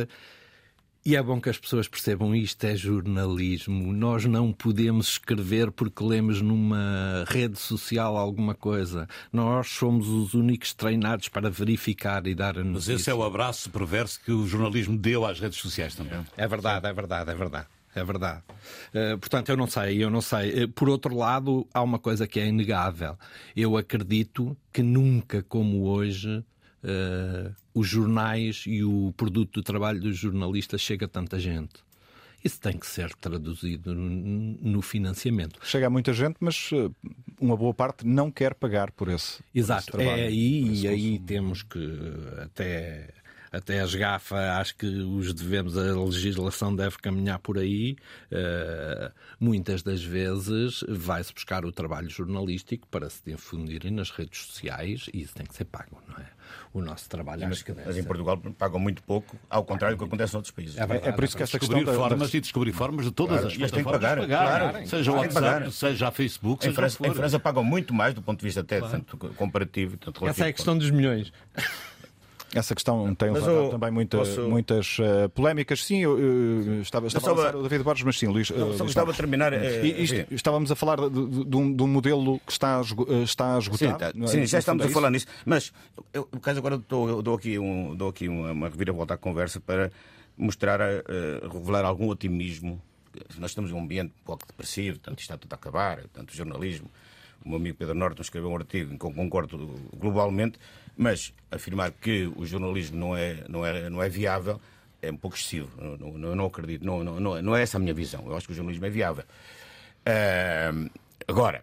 e é bom que as pessoas percebam isto é jornalismo. Nós não podemos escrever porque lemos numa rede social alguma coisa. Nós somos os únicos treinados para verificar e dar a notícia. Mas esse é o abraço perverso que o jornalismo deu às redes sociais também. É verdade, é verdade, é verdade. É verdade. Uh, portanto, eu não sei, eu não sei. Uh, por outro lado, há uma coisa que é inegável. Eu acredito que nunca como hoje uh, os jornais e o produto do trabalho dos jornalistas chega a tanta gente. Isso tem que ser traduzido no financiamento. Chega a muita gente, mas eh, uma boa parte não quer pagar por esse, Exato. Por esse trabalho. É aí, e aí temos que até até a esgafa, acho que os devemos, a legislação deve caminhar por aí. Uh, muitas das vezes vai-se buscar o trabalho jornalístico para se difundirem nas redes sociais e isso tem que ser pago, não é? O nosso trabalho mas, acho que deve Mas em Portugal pagam muito pouco, ao contrário do que acontece em outros países. É, é por isso que esta descobrir questão formas da... e descobrir formas de todas claro, as plataformas. Tem que pagar, pagar, claro. Seja o WhatsApp, seja a Facebook, em França, em França pagam muito mais do ponto de vista até claro. tanto comparativo. Tanto Essa é a questão dos milhões. Essa questão tem levantado também muita, posso... muitas uh, polémicas. Sim, eu, eu estava, estava a falar David Borges, mas sim, Luís. Não, só gostava de terminar. É, isto, estávamos a falar de, de, um, de, um, modelo que está, está esgotado. Sim, tá, sim já estamos a falar nisso. Mas, eu, por caso agora dou, eu dou aqui, um, dou aqui uma, uma reviravolta à conversa para mostrar, uh, revelar algum otimismo. Nós estamos num ambiente um pouco depressivo, tanto está tudo a acabar, tanto o jornalismo. O meu amigo Pedro Norton escreveu um artigo em que concordo globalmente mas afirmar que o jornalismo não é, não é, não é viável é um pouco excessivo. Não, não, não acredito. Não, não, não é essa a minha visão. Eu acho que o jornalismo é viável. Uh, agora,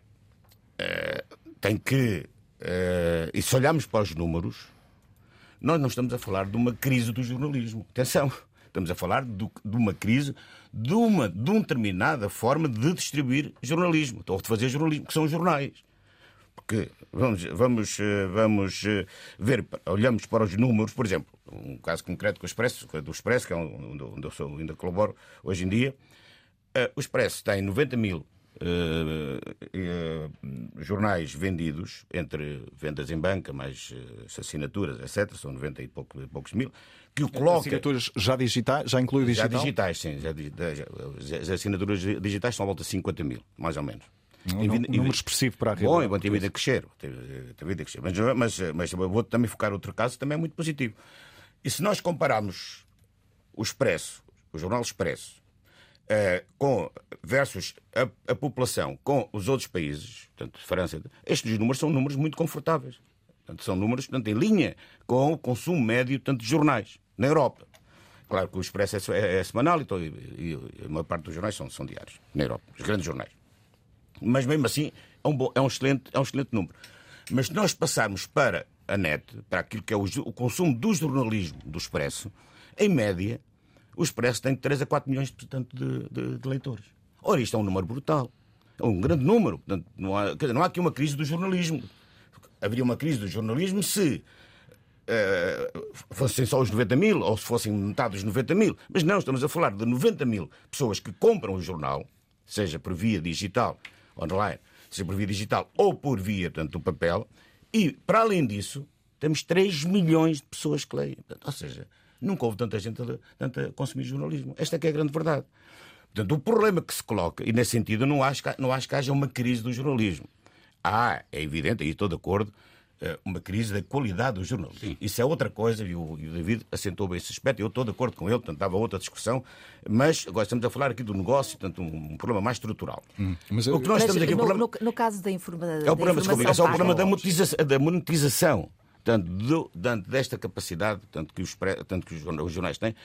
uh, tem que. Uh, e se olharmos para os números, nós não estamos a falar de uma crise do jornalismo. Atenção. Estamos a falar de, de uma crise de uma, de uma determinada forma de distribuir jornalismo, ou de fazer jornalismo, que são jornais. Porque vamos, vamos, eh, vamos eh, ver, olhamos para os números, por exemplo, um caso concreto com o Expresso, do Expresso, que é onde eu sou, ainda colaboro hoje em dia. Eh, o Expresso tem 90 mil jornais vendidos, entre vendas em banca, mais uh, assinaturas, etc., são 90 e pouco, poucos mil, que o coloca... Assinaturas já digitais, já inclui digital? Já digitais, sim. Já, já, as assinaturas digitais são à volta de 50 mil, mais ou menos. Um, um número expressivo para a realidade. Bom, tem vindo a crescer. Tem, tem vindo a crescer. Mas, mas, mas vou também focar outro caso, também é muito positivo. E se nós compararmos o Expresso, o Jornal Expresso, uh, com, versus a, a, população com os outros países, portanto, França, estes números são números muito confortáveis. Portanto, são números portanto, em linha com o consumo médio tanto de jornais na Europa. Claro que o Expresso é, é, é semanal então, e, e, a maior parte dos jornais são, são diários na Europa, os grandes jornais. Mas mesmo assim é um, bom, é um, excelente, é um excelente número. Mas se nós passarmos para a net, para aquilo que é o, o consumo do jornalismo do Expresso, em média, o Expresso tem 3 a 4 milhões portanto, de, de, de leitores. Ora, isto é um número brutal. É um grande número. Portanto, não, há, não há aqui uma crise do jornalismo. Haveria uma crise do jornalismo se uh, fossem só os 90 mil ou se fossem metade dos 90 mil. Mas não, estamos a falar de 90 mil pessoas que compram o jornal, seja por via digital, online, seja por via digital ou por via portanto, do papel. E, para além disso, temos 3 milhões de pessoas que leem. Ou seja, Nunca houve tanta gente a, a consumir jornalismo. Esta é que é a grande verdade. Portanto, o problema que se coloca, e nesse sentido não acho que, não acho que haja uma crise do jornalismo. Há, é evidente, e estou de acordo, eh, uma crise da qualidade do jornalismo. Sim. Isso é outra coisa, e o, e o David assentou bem esse aspecto, eu estou de acordo com ele, portanto, estava outra discussão, mas agora estamos a falar aqui do negócio, portanto, um, um problema mais estrutural. Hum, mas eu... o que nós mas, estamos aqui... No, problema... no, no caso da, informa... é o problema, desculpa, é o problema da monetização, da monetização tanto, do, desta capacidade tanto que, os, tanto que os jornais têm,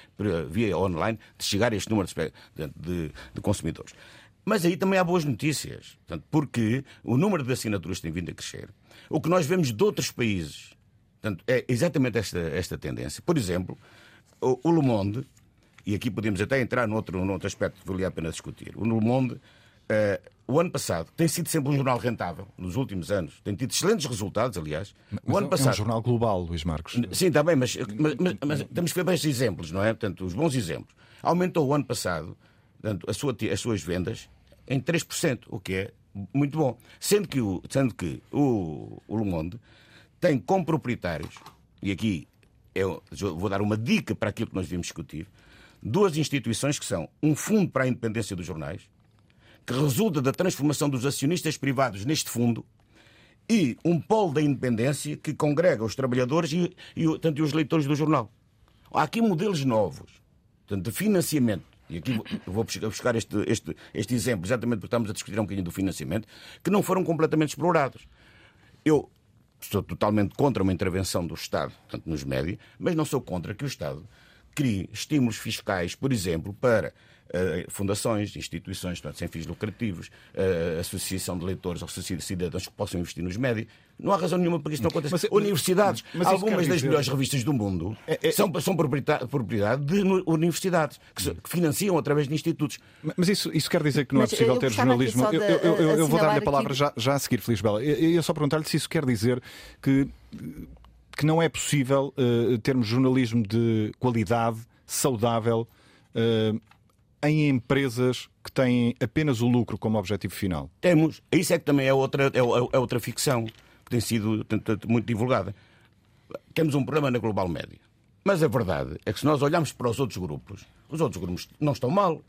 via online, de chegar a este número de, de, de consumidores. Mas aí também há boas notícias, portanto, porque o número de assinaturas tem vindo a crescer. O que nós vemos de outros países portanto, é exatamente esta, esta tendência. Por exemplo, o, o Le Monde, e aqui podemos até entrar noutro, noutro aspecto que valia a pena discutir. O Le Monde uh, o ano passado tem sido sempre um jornal rentável, nos últimos anos. Tem tido excelentes resultados, aliás. Mas o ano é passado... um jornal global, Luís Marcos. Sim, está bem, mas, mas, mas, mas temos que ver bem estes exemplos, não é? Portanto, os bons exemplos. Aumentou o ano passado portanto, a sua, as suas vendas em 3%, o que é muito bom. Sendo que o, sendo que o, o Le Monde tem como proprietários, e aqui eu vou dar uma dica para aquilo que nós vimos discutir, duas instituições que são um fundo para a independência dos jornais, que resulta da transformação dos acionistas privados neste fundo e um polo da independência que congrega os trabalhadores e, e, e os leitores do jornal. Há aqui modelos novos tanto, de financiamento. E aqui vou buscar este, este, este exemplo, exatamente porque estamos a discutir um bocadinho do financiamento, que não foram completamente explorados. Eu sou totalmente contra uma intervenção do Estado, tanto nos médios, mas não sou contra que o Estado crie estímulos fiscais, por exemplo, para uh, fundações, instituições portanto, sem fins lucrativos, uh, associação de leitores ou associação de cidadãos que possam investir nos médios. Não há razão nenhuma para que isto não aconteça. Mas, universidades, mas, mas algumas das dizer... melhores revistas do mundo é, é... são, são propriedade de universidades que, se, que, financiam através de institutos. Mas isso, isso quer dizer que não é mas é possível ter jornalismo. Eu, eu, eu, eu vou dar-lhe a palavra aqui... já, já a seguir, Feliz Bela. Eu ia só perguntar-lhe se isso quer dizer que que não é possível uh, termos jornalismo de qualidade, saudável, uh, em empresas que têm apenas o lucro como objetivo final? Temos. Isso é que também é outra, é, é outra ficção que tem sido muito divulgada. Temos um problema na Global Média. Mas a verdade é que se nós olharmos para os outros grupos, os outros grupos não estão mal.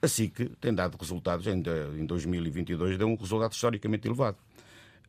A SIC tem dado resultados, ainda em 2022 deu um resultado historicamente elevado.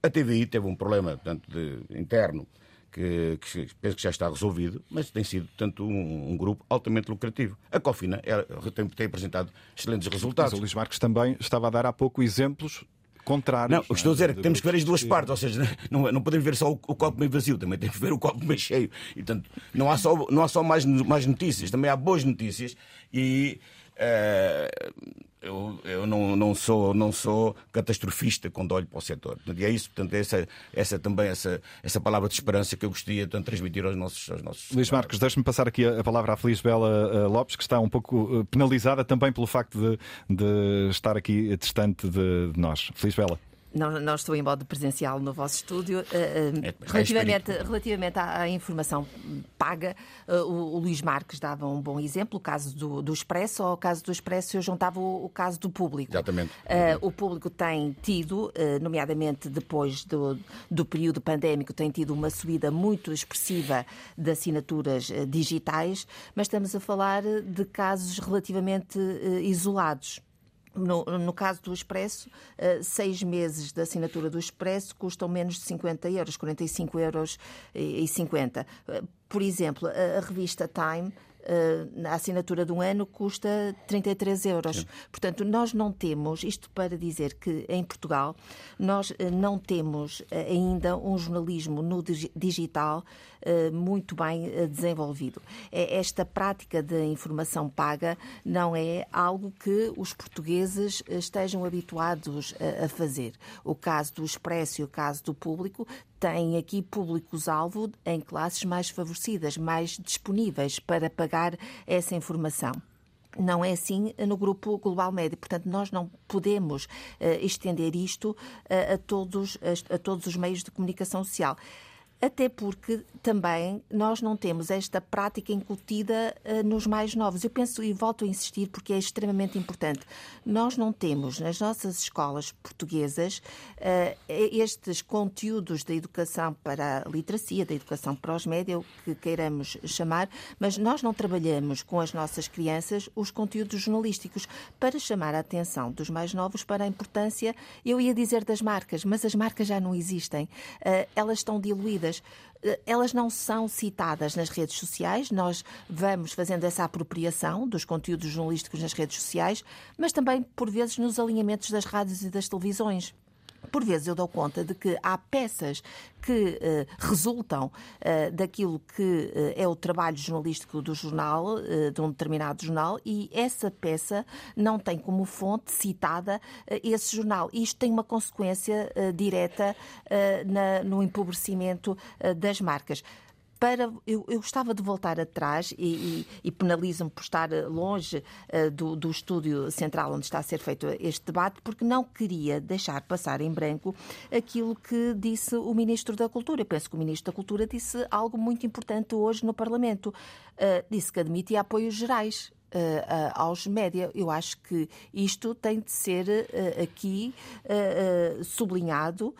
A TVI teve um problema tanto de, interno que, que, penso que já está resolvido, mas tem sido, tanto um, um grupo altamente lucrativo. A Cofina é, tem, tem, apresentado excelentes resultados. Mas o Luís Marques também estava a dar há pouco exemplos contrários. Não, o que estou a dizer é que temos que ver as duas partes, ou seja, *laughs* não, não podemos ver só o, o, copo meio vazio, também temos que ver o copo meio cheio. E, portanto, não há só, não há só mais, mais notícias, também há boas notícias e. Uh, eu, eu não, não, sou, não sou catastrofista quando olho para o setor. E é isso, portanto, essa, essa também essa, essa palavra de esperança que eu gostaria de transmitir aos nossos. Aos nossos Luís Marcos, deixe-me passar aqui a, palavra à Feliz Bela eh, Lopes, que está um pouco eh, penalizada também pelo facto de, de estar aqui distante de, de nós. Feliz Bela. Não, não estou em modo presencial no vosso estúdio. Uh, relativamente, relativamente à, à, informação paga, uh, o, o, Luís Marques dava um bom exemplo, o caso do, do Expresso, ao caso do Expresso eu juntava o, o caso do público. Exatamente. O público tem tido, nomeadamente depois do, do período pandémico, tem tido uma subida muito expressiva de assinaturas digitais, mas estamos a falar de casos relativamente isolados. No, no, caso do Expresso, uh, seis meses de assinatura do Expresso custam menos de 50 euros, 45 euros e 50. Uh, por exemplo, a, revista Time a assinatura de um ano custa 33 euros. Sim. Portanto, nós não temos, isto para dizer que em Portugal, nós não temos ainda um jornalismo no digital muito bem desenvolvido. É, esta prática de informação paga não é algo que os portugueses estejam habituados a fazer. O caso do Expresso e o caso do Público têm aqui públicos-alvo em classes mais favorecidas, mais disponíveis para pagar essa informação. Não é assim no grupo Global Médio. Portanto, nós não podemos uh, estender isto uh, a, todos, a, a todos os meios de comunicação social até porque também nós não temos esta prática incutida uh, nos mais novos. Eu penso e volto a insistir porque é extremamente importante. Nós não temos nas nossas escolas portuguesas uh, estes conteúdos da educação para a literacia, da educação para os média, o que queiramos chamar, mas nós não trabalhamos com as nossas crianças os conteúdos jornalísticos para chamar a atenção dos mais novos para a importância, eu ia dizer das marcas, mas as marcas já não existem. Uh, elas estão diluídas eh, elas não são citadas nas redes sociais, nós vamos fazendo essa apropriação dos conteúdos jornalísticos nas redes sociais, mas também, por vezes, nos alinhamentos das rádios e das televisões por vezes eu dou conta de que há peças que uh, resultam uh, daquilo que uh, é o trabalho jornalístico do jornal, de um determinado jornal, e essa peça não tem como fonte citada esse jornal. Isto tem uma consequência direta na, no empobrecimento das marcas para. Eu, eu gostava de voltar atrás e, e, e penalizo-me por estar longe uh, do, do estúdio central onde está a ser feito este debate, porque não queria deixar passar em branco aquilo que disse o Ministro da Cultura. Eu penso que o Ministro da Cultura disse algo muito importante hoje no Parlamento. Uh, disse que admitia apoios gerais. Aos média. Eu acho que isto tem de ser aqui sublinhado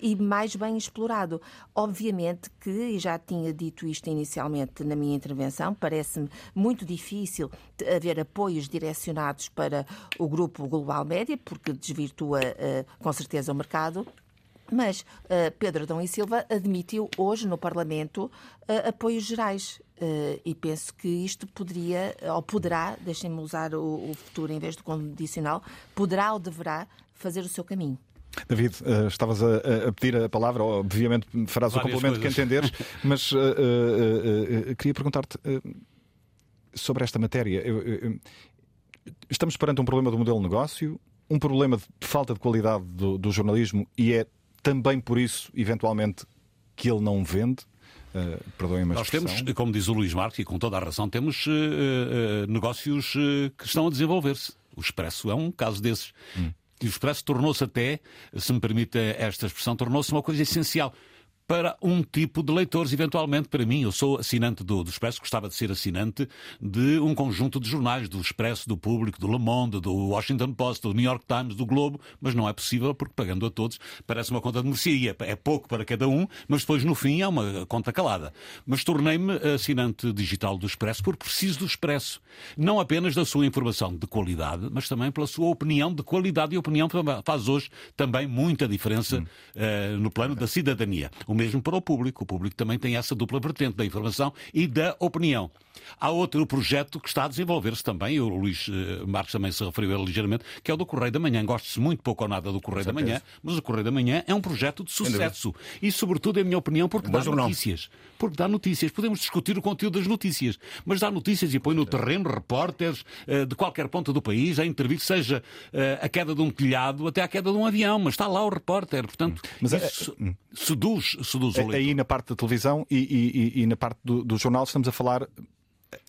e mais bem explorado. Obviamente que, e já tinha dito isto inicialmente na minha intervenção, parece-me muito difícil haver apoios direcionados para o grupo Global Média, porque desvirtua uh, com certeza o mercado. Mas uh, Pedro Adão e Silva admitiu hoje no Parlamento uh, apoios gerais. Uh, e penso que isto poderia, ou poderá, deixem-me usar o, o futuro em vez do condicional, poderá ou deverá fazer o seu caminho. David, uh, estavas a, a, pedir a palavra, obviamente farás Várias o complemento coisas. que entenderes, *laughs* mas uh, uh, queria perguntar-te sobre esta matéria. Estamos perante um problema do modelo de negócio, um problema de falta de qualidade do, do jornalismo e é também por isso, eventualmente, que ele não vende. Uh, Perdoem-me Nós temos, como diz o Luís Marques, e com toda a razão, temos uh, uh, negócios que estão a desenvolver-se. O Expresso é um caso desses. Hum. E o Expresso tornou-se até, se me permite esta expressão, tornou-se uma coisa essencial para um tipo de leitores, eventualmente para mim. Eu sou assinante do, do Expresso, gostava de ser assinante de um conjunto de jornais, do Expresso, do Público, do Le Monde, do Washington Post, do New York Times, do Globo, mas não é possível porque pagando a todos parece uma conta de mercearia. É pouco para cada um, mas depois no fim é uma conta calada. Mas tornei-me assinante digital do Expresso porque preciso do Expresso. Não apenas da sua informação de qualidade, mas também pela sua opinião de qualidade e opinião faz hoje também muita diferença hum. uh, no plano da cidadania. O mesmo para o público. O público também tem essa dupla vertente da informação e da opinião. Há outro projeto que está a desenvolver-se também, o Luís eh, Marques também se referiu a ligeiramente, que é o do Correio da Manhã. Gosto-se muito pouco ou nada do Correio da Manhã, mas o Correio da Manhã é um projeto de sucesso. E, sobretudo, em minha opinião, porque dá notícias. Porque dá notícias. Podemos discutir o conteúdo das notícias, mas dá notícias e põe no terreno repórteres eh, de qualquer ponto do país a intervir, seja eh, a queda de um telhado até a queda de um avião, mas está lá o repórter. Portanto, mas isso é... seduz, seduz o leitor. Aí na parte da televisão e, e, e na parte do, do jornal estamos a falar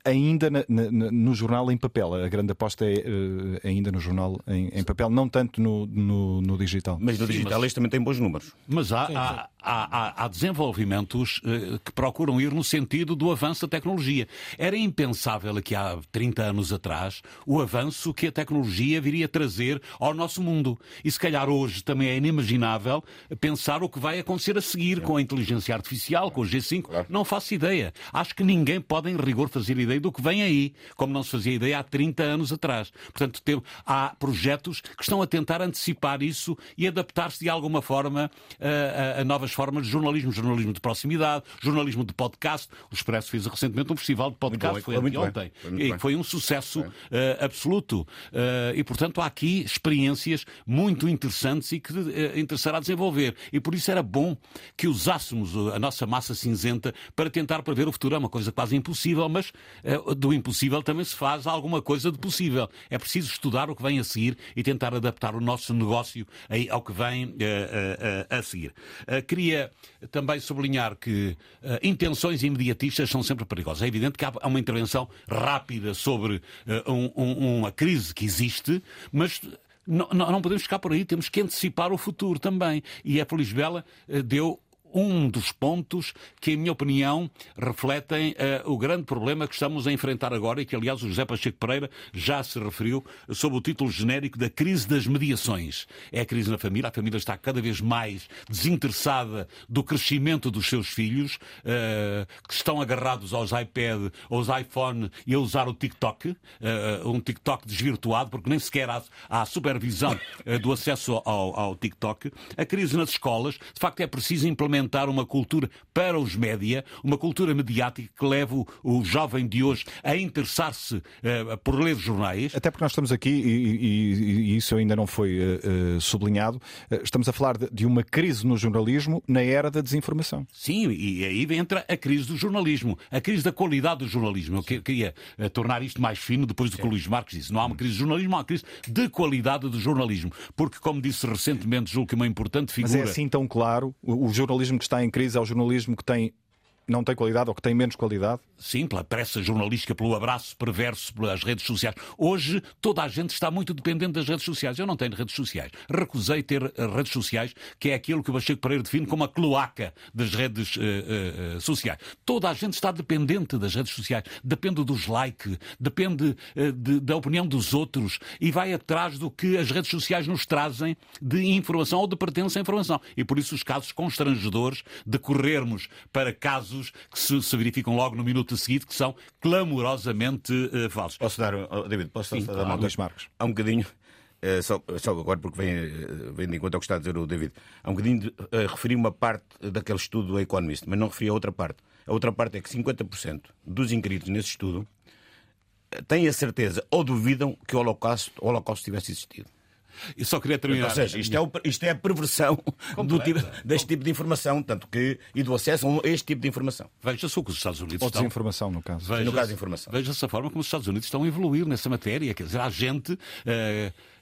ainda na, na, no jornal em papel. A grande aposta é uh, ainda no jornal em, em, papel, não tanto no, no, no digital. Mas no digital Sim, mas... este também tem bons números. Mas há, há, há, há, desenvolvimentos uh, que procuram ir no sentido do avanço da tecnologia. Era impensável aqui há 30 anos atrás o avanço que a tecnologia viria trazer ao nosso mundo. E se calhar hoje também é inimaginável pensar o que vai acontecer a seguir é. com a inteligência artificial, com o G5. Claro. Não faço ideia. Acho que ninguém pode em rigor fazer ideia ideia do que vem aí, como não se fazia ideia há 30 anos atrás. Portanto, tem, há projetos que estão a tentar antecipar isso e adaptar-se de alguma forma a, a, a, novas formas de jornalismo, jornalismo de proximidade, jornalismo de podcast. O Expresso fez recentemente um festival de podcast, foi, foi ontem, foi, e foi um sucesso uh, absoluto. Uh, e, portanto, há aqui experiências muito interessantes e que uh, interessará desenvolver. E por isso era bom que usássemos a nossa massa cinzenta para tentar prever o futuro. É uma coisa quase impossível, mas do impossível também se faz alguma coisa de possível. É preciso estudar o que vem a seguir e tentar adaptar o nosso negócio ao que vem a seguir. Queria também sublinhar que intenções imediatistas são sempre perigosas. É evidente que há uma intervenção rápida sobre um, um, uma crise que existe, mas não, não, podemos ficar por aí, temos que antecipar o futuro também. E a Feliz Bela eh, deu um dos pontos que, em minha opinião, refletem uh, o grande problema que estamos a enfrentar agora e que, aliás, o José Pacheco Pereira já se referiu sob o título genérico da crise das mediações. É a crise na família, a família está cada vez mais desinteressada do crescimento dos seus filhos, uh, que estão agarrados aos iPad, aos iPhone e a usar o TikTok, uh, um TikTok desvirtuado, porque nem sequer há, há supervisão do acesso ao, ao TikTok. A crise nas escolas, de facto, é preciso implementar fomentar uma cultura para os média, uma cultura mediática que leve o, o jovem de hoje a interessar-se uh, por ler jornais. Até porque nós estamos aqui, e, e, e isso ainda não foi uh, sublinhado, uh, estamos a falar de, de, uma crise no jornalismo na era da desinformação. Sim, e aí entra a crise do jornalismo, a crise da qualidade do jornalismo. Eu queria tornar isto mais fino depois do que o Luís Marques disse. Não há uma crise de jornalismo, há uma crise de qualidade do jornalismo. Porque, como disse recentemente, julgo que uma importante figura. Mas é assim tão claro, o jornalismo jornalismo que está em crise é o jornalismo que tem não tem qualidade ou que tem menos qualidade? Sim, pela pressa jornalística, pelo abraço perverso pelas redes sociais. Hoje toda a gente está muito dependente das redes sociais. Eu não tenho redes sociais. Recusei ter eh, redes sociais, que é aquilo que o Bacheco Pereira define como a cloaca das redes uh, uh, sociais. Toda a gente está dependente das redes sociais. Depende dos likes, depende uh, de, da opinião dos outros e vai atrás do que as redes sociais nos trazem de informação ou de pertença à informação. E por isso os casos constrangedores de corrermos para casos casos que se, se verificam logo no minuto seguinte que são clamorosamente uh, falsos. Posso dar, oh, David, posso Sim, dar claro. uma dois marcos? Há um bocadinho. Uh, só, só, agora porque vem, uh, vem de encontro ao que está a dizer o David. Há um bocadinho de, uh, referi uma parte daquele estudo do Economist, mas não referi a outra parte. A outra parte é que 50% dos inscritos nesse estudo têm a certeza ou duvidam que o Holocausto, o Holocausto tivesse existido. Eu só queria terminar. Ou seja, isto é, o, isto é a perversão *laughs* do tipo, deste tipo de informação tanto que, e do acesso a este tipo de informação. Veja-se o que os Estados Unidos Ou estão... desinformação, no caso. Veja no caso de informação. Veja-se a forma como os Estados Unidos estão a evoluir nessa matéria. Quer dizer, há gente... Uh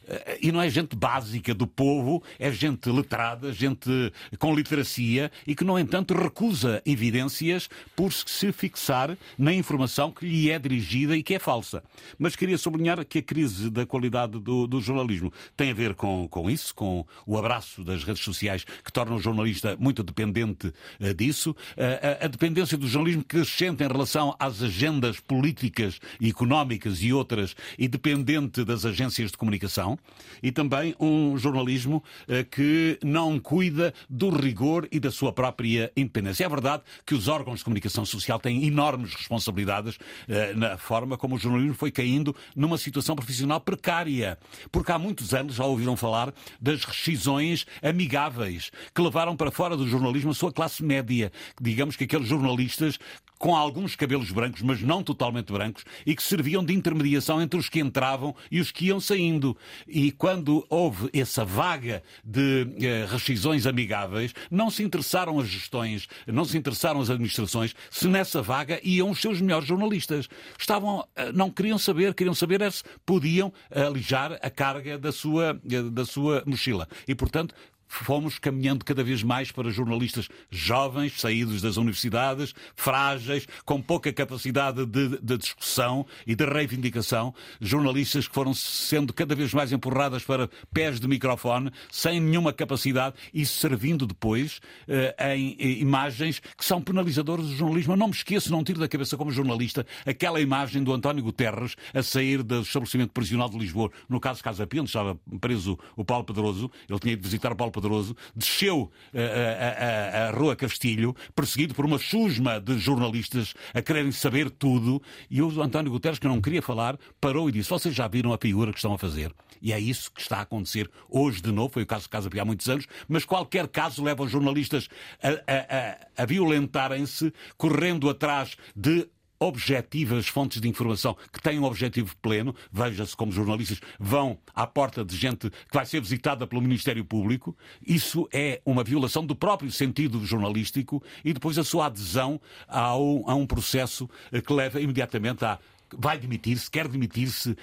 e não é gente básica do povo, é gente letrada, gente com literacia e que, no entanto, recusa evidências por se fixar na informação que lhe é dirigida e que é falsa. Mas queria sublinhar que a crise da qualidade do, do jornalismo tem a ver com, com isso, com o abraço das redes sociais que torna o jornalista muito dependente uh, disso, uh, a, a dependência do jornalismo crescente em relação às agendas políticas económicas e outras e dependente das agências de comunicação e também um jornalismo eh, que não cuida do rigor e da sua própria independência. É verdade que os órgãos de comunicação social têm enormes responsabilidades eh, na forma como o jornalismo foi caindo numa situação profissional precária. Porque há muitos anos já ouviram falar das rescisões amigáveis que levaram para fora do jornalismo a sua classe média. Digamos que aqueles jornalistas com alguns cabelos brancos, mas não totalmente brancos, e que serviam de intermediação entre os que entravam e os que iam saindo. E quando houve essa vaga de eh, rescisões amigáveis, não se interessaram as gestões, não se interessaram as administrações se nessa vaga iam os seus melhores jornalistas. Estavam, eh, não queriam saber, queriam saber é se podiam alijar a carga da sua, eh, da sua mochila. E, portanto, fomos caminhando cada vez mais para jornalistas jovens, saídos das universidades, frágeis, com pouca capacidade de, de, discussão e de reivindicação, jornalistas que foram sendo cada vez mais empurradas para pés de microfone, sem nenhuma capacidade e servindo depois eh, em, em imagens que são penalizadoras do jornalismo. Eu não me esqueço, não tiro da cabeça como jornalista, aquela imagem do António Guterres a sair do estabelecimento prisional de Lisboa, no caso Casa Pinto, estava preso o Paulo Pedroso, ele tinha de visitar o Paulo Pedroso Poderoso, desceu a, a, a, Rua Castilho, perseguido por uma chusma de jornalistas a quererem saber tudo, e o António Guterres, que não queria falar, parou e disse: Vocês já viram a figura que estão a fazer? E é isso que está a acontecer hoje de novo. Foi o caso de Casa Pia há muitos anos, mas qualquer caso leva os jornalistas a, a, a, a violentarem-se, correndo atrás de objetivas fontes de informação que têm um objetivo pleno. Veja-se como jornalistas vão à porta de gente que vai ser visitada pelo Ministério Público. Isso é uma violação do próprio sentido jornalístico e depois a sua adesão ao, a um processo que leva imediatamente a vai demitir-se, quer demitir-se,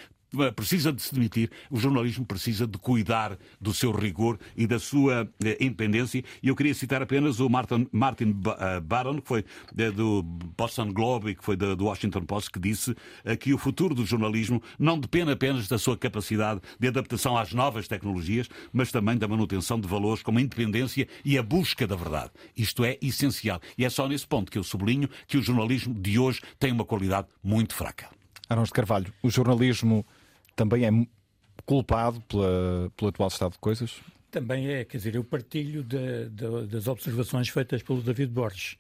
precisa de se demitir, o jornalismo precisa de cuidar do seu rigor e da sua eh, independência. E eu queria citar apenas o Martin, Martin eh, Baron, que foi eh, do Boston Globe e que foi do Washington Post, que disse que o futuro do jornalismo não depende apenas da sua capacidade de adaptação às novas tecnologias, mas também da manutenção de valores como a independência e a busca da verdade. Isto é essencial. E é só nesse ponto que eu sublinho que o jornalismo de hoje tem uma qualidade muito fraca. Arões de Carvalho, o jornalismo também é culpado pela, pelo atual estado de coisas? Também é, quer dizer, eu partilho de, de, das observações feitas pelo David Borges.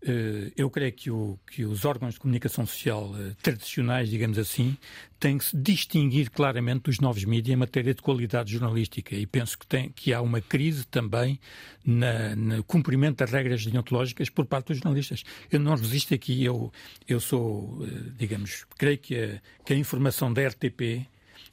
Eh, eu creio que, o, que, os órgãos de comunicação social eh, tradicionais, digamos assim, têm que se distinguir claramente dos novos mídias em matéria de qualidade jornalística e penso que, tem, que há uma crise também na, no cumprimento das regras deontológicas por parte dos jornalistas. Eu não resisto aqui, eu, eu sou, eh, digamos, creio que a, que a informação da RTP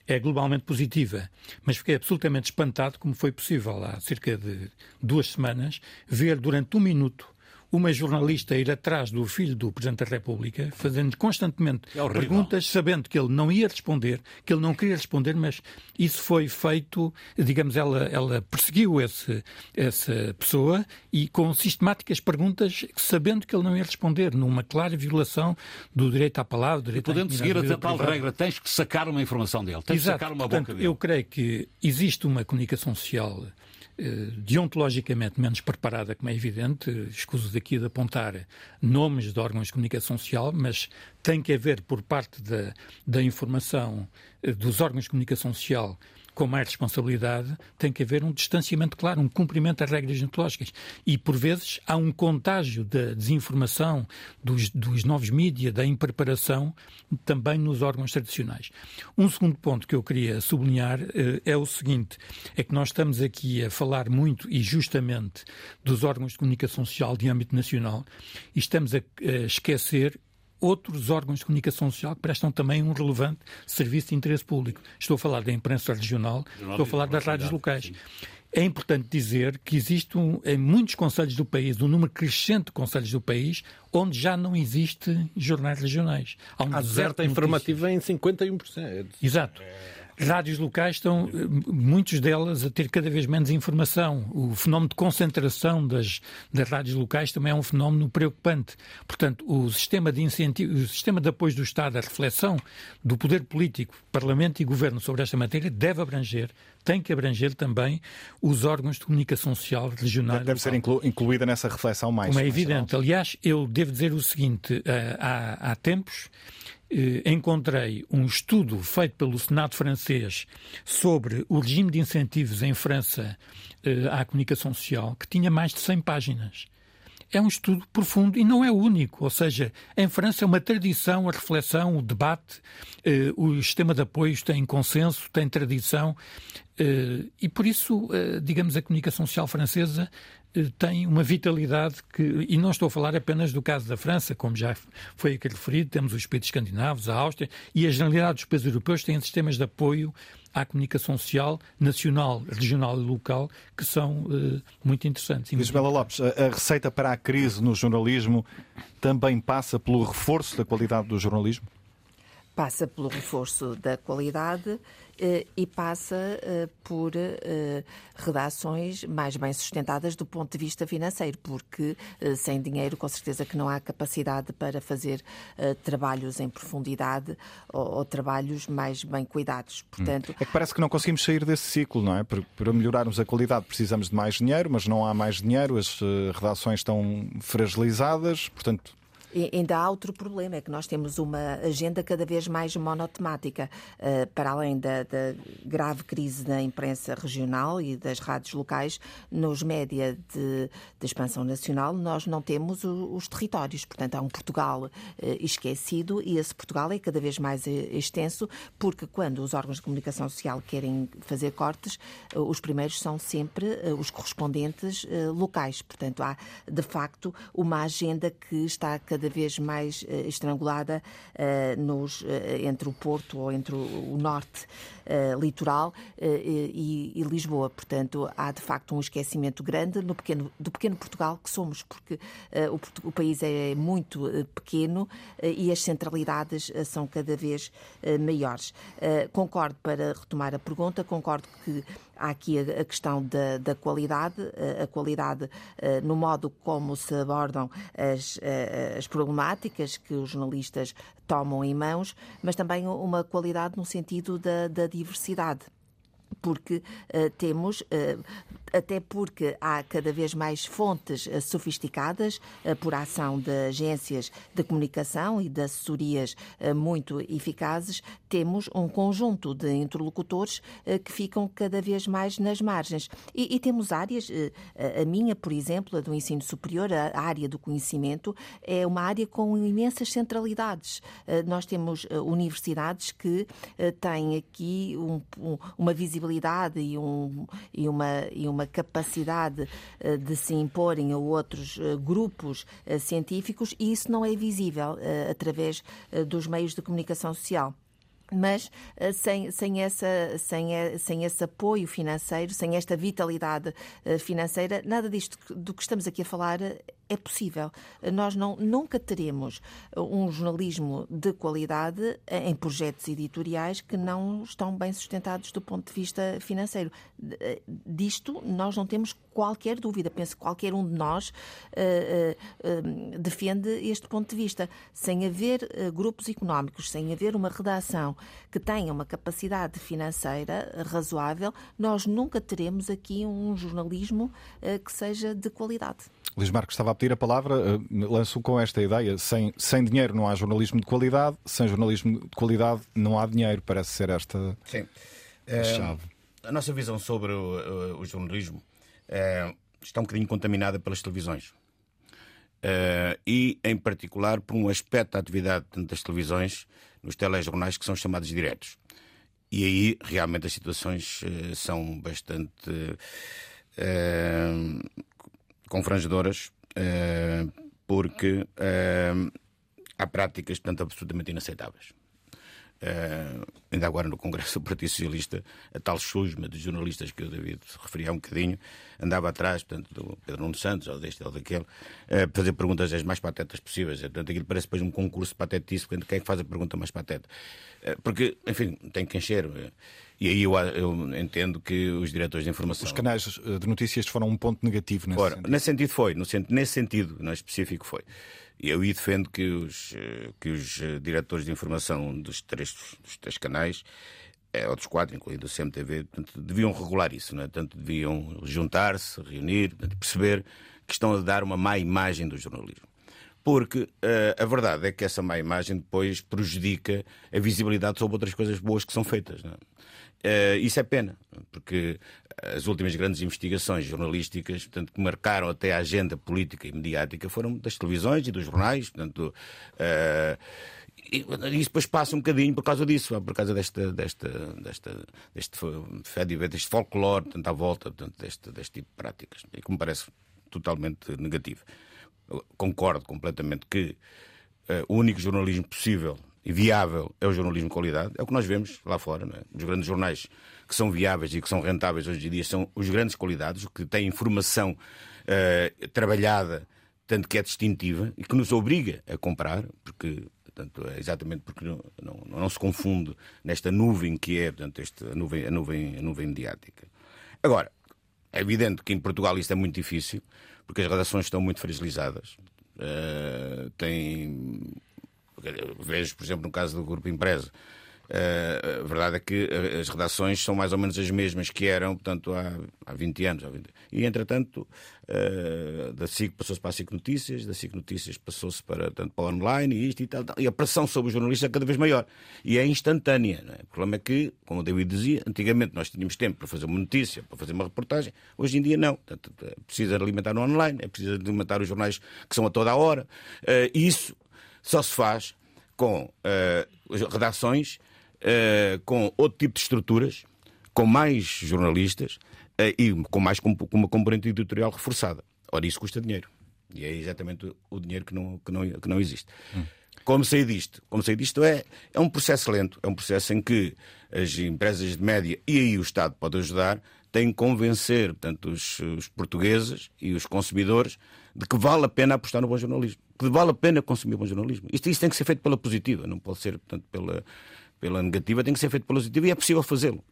é globalmente positiva, mas fiquei absolutamente espantado como foi possível há cerca de duas semanas ver durante um minuto uma jornalista ir atrás do filho do Presidente da República, fazendo constantemente é perguntas, sabendo que ele não ia responder, que ele não queria responder, mas isso foi feito, digamos, ela, ela perseguiu esse, essa pessoa e com sistemáticas perguntas, sabendo que ele não ia responder, numa clara violação do direito à palavra, do direito podendo seguir a tal regra, tens que sacar uma informação dele, tens Exato. que sacar uma Portanto, boca dele. Eu creio que existe uma comunicação social deontologicamente menos preparada, como é evidente, escuso daqui de apontar nomes de órgãos de comunicação social, mas tem que haver por parte da, da informação eh, dos órgãos de comunicação social com mais responsabilidade, tem que haver um distanciamento claro, um cumprimento das regras deontológicas. E, por vezes, há um contágio da desinformação, dos, dos novos mídias, da impreparação, também nos órgãos tradicionais. Um segundo ponto que eu queria sublinhar eh, é o seguinte: é que nós estamos aqui a falar muito e justamente dos órgãos de comunicação social de âmbito nacional e estamos a, a esquecer outros órgãos de comunicação social que prestam também um relevante serviço de interesse público. Estou a falar da imprensa regional, estou a falar das rádios locais. Sim. É importante dizer que existe um, em muitos conselhos do país, um número crescente de conselhos do país, onde já não existe jornais regionais. Há, um Há deserta informativa em 51%. Exato. É rádios locais estão, muitos delas, a ter cada vez menos informação. O fenómeno de concentração das, das rádios locais também é um fenómeno preocupante. Portanto, o sistema de incentivo, o sistema de apoio do Estado à reflexão do poder político, Parlamento e Governo sobre esta matéria deve abranger, tem que abranger também os órgãos de comunicação social regional. Deve ser inclu incluída nessa reflexão mais. Como é evidente. Aliás, eu devo dizer o seguinte: eh, há, há tempos eh, encontrei um estudo feito pelo Senado francês sobre o regime de incentivos em França eh, à comunicação social, que tinha mais de 100 páginas. É um estudo profundo e não é único. Ou seja, em França é uma tradição a reflexão, o debate, eh, o sistema de apoios tem consenso, tem tradição e por isso, digamos, a comunicação social francesa tem uma vitalidade que, e não estou a falar apenas do caso da França, como já foi aqui referido, temos os países escandinavos, a Áustria, e a generalidade dos países europeus têm sistemas de apoio à comunicação social nacional, regional e local que são uh, muito interessantes. Isabela Lopes, a, a receita para a crise no jornalismo também passa pelo reforço da qualidade do jornalismo? Passa pelo reforço da qualidade e passa eh, por eh, redações mais bem sustentadas do ponto de vista financeiro, porque sem dinheiro, com certeza que não há capacidade para fazer trabalhos em profundidade ou, ou trabalhos mais bem cuidados. Portanto, hum. É que parece que não conseguimos sair desse ciclo, não é? Para melhorarmos a qualidade precisamos de mais dinheiro, mas não há mais dinheiro, as redações estão fragilizadas, portanto E ainda há outro problema, é que nós temos uma agenda cada vez mais monotemática. Uh, para além da, da, grave crise da imprensa regional e das rádios locais, nos média de, de expansão nacional, nós não temos o, os territórios. Portanto, há um Portugal uh, esquecido e esse Portugal é cada vez mais uh, extenso, porque quando os órgãos de comunicação social querem fazer cortes, os primeiros são sempre os correspondentes locais. Portanto, há de facto uma agenda que está cada vez mais uh, estrangulada uh, nos, uh, entre o Porto ou entre o, o norte litoral e, e, Lisboa. Portanto, há de facto um esquecimento grande no pequeno, do pequeno Portugal que somos, porque o, o, país é muito pequeno e as centralidades são cada vez maiores. concordo, para retomar a pergunta, concordo que Há aqui a, questão da, da, qualidade, a qualidade no modo como se abordam as, as problemáticas que os jornalistas tomam em mãos, mas também uma qualidade no sentido da, da diversidade. Porque uh, temos, uh, até porque há cada vez mais fontes uh, sofisticadas por ação de agências de comunicação e de assessorias muito eficazes, temos um conjunto de interlocutores que ficam cada vez mais nas margens. E, e temos áreas, a minha, por exemplo, a do ensino superior, a área do conhecimento, é uma área com imensas centralidades. Nós temos universidades que têm aqui um, um, uma visibilidade e, um, e, uma, e uma capacidade eh, de se imporem a outros eh, grupos eh, científicos e isso não é visível através dos meios de comunicação social. Mas sem, sem, essa, sem, sem esse apoio financeiro, sem esta vitalidade financeira, nada disto do que estamos aqui a falar é possível. Nós não, nunca teremos um jornalismo de qualidade em projetos editoriais que não estão bem sustentados do ponto de vista financeiro. Disto nós não temos qualquer dúvida. Penso que qualquer um de nós uh, uh, defende este ponto de vista. Sem haver uh, grupos económicos, sem haver uma redação que tenha uma capacidade financeira razoável, nós nunca teremos aqui um jornalismo que seja de qualidade. Luís Marcos estava a pedir a palavra, lanço com esta ideia: sem, sem dinheiro não há jornalismo de qualidade, sem jornalismo de qualidade não há dinheiro. Parece ser esta Sim. a chave. A nossa visão sobre o, o jornalismo é, está um bocadinho contaminada pelas televisões. E, em particular, por um aspecto da atividade das televisões nos telejornais que são chamados diretos. E aí, realmente, as situações são bastante uh, confrangedoras, porque há práticas, portanto, absolutamente inaceitáveis. Uh, ainda agora no Congresso *laughs* do Partido Socialista, a tal chusma de jornalistas que o David referia há um bocadinho, andava atrás, portanto, do Pedro Nuno Santos, ou deste ou daquele, uh, fazer perguntas as mais patetas possíveis. Portanto, aquilo parece depois um concurso patetice, quem é que faz a pergunta mais pateta. Uh, porque, enfim, tem que encher. E aí eu, eu, entendo que os diretores de informação. Os canais de notícias foram um ponto negativo nesse Ora, sentido. Nesse sentido foi, no, nesse sentido, não é específico foi. Eu aí defendo que os, eh, que os eh, diretores de informação dos três, dos três canais, é, ou dos quatro, incluindo o CMTV, portanto, deviam regular isso, não é? Portanto, deviam juntar-se, reunir, portanto, perceber que estão a dar uma má imagem do jornalismo. Porque uh, a verdade é que essa má imagem depois prejudica a visibilidade sobre outras coisas boas que são feitas. Não é? Uh, isso é pena, porque as últimas grandes investigações jornalísticas, portanto, que marcaram até a agenda política e mediática, foram das televisões e dos jornais. Portanto, uh, isso depois passa um bocadinho por causa disso, por causa desta, desta, desta, deste, deste folclore, portanto, à volta portanto, deste, deste tipo de práticas, que me parece totalmente negativo. concordo completamente que uh, o único jornalismo possível viável é o jornalismo de qualidade. É o que nós vemos lá fora. É? Os grandes jornais que são viáveis e que são rentáveis hoje em dia são os grandes qualidades, que têm informação uh, trabalhada, tanto que é distintiva e que nos obriga a comprar, porque portanto, é exatamente porque não, não, não, se confunde nesta nuvem que é portanto, esta, nuvem, a, nuvem, a nuvem mediática. Agora, é evidente que em Portugal isto é muito difícil, porque as redações estão muito fragilizadas. Uh, tem vejo, por exemplo, no caso do Grupo Empresa, Uh, a verdade é que as redações são mais ou menos as mesmas que eram, portanto, há, há 20 anos. Há 20... E, entretanto, uh, da SIC passou-se para a SIC Notícias, da SIC Notícias passou-se para, para o online e isto e tal, tal, E a pressão sobre os jornalistas é cada vez maior. E é instantânea. É? O problema é que, como o David dizia, antigamente nós tínhamos tempo para fazer uma notícia, para fazer uma reportagem. Hoje em dia, não. Portanto, é preciso alimentar no online, é preciso alimentar os jornais que são a toda a hora. Uh, isso só se faz com redações uh, com outro tipo de estruturas, com mais jornalistas uh, e com mais com, com uma componente editorial reforçada. Ora, isso custa dinheiro. E é exatamente o dinheiro que não, que não, que não existe. Hum. Como sair disto? Como sair disto é, é um processo lento, é um processo em que as empresas de média e aí o Estado pode ajudar, têm que convencer portanto, os, os portugueses e os consumidores de que vale a pena apostar no bom jornalismo, que vale a pena consumir bom jornalismo. Isto, isto tem que ser feito pela positiva, não pode ser portanto, pela, pela negativa, tem que ser feito pela positiva e é possível fazê-lo.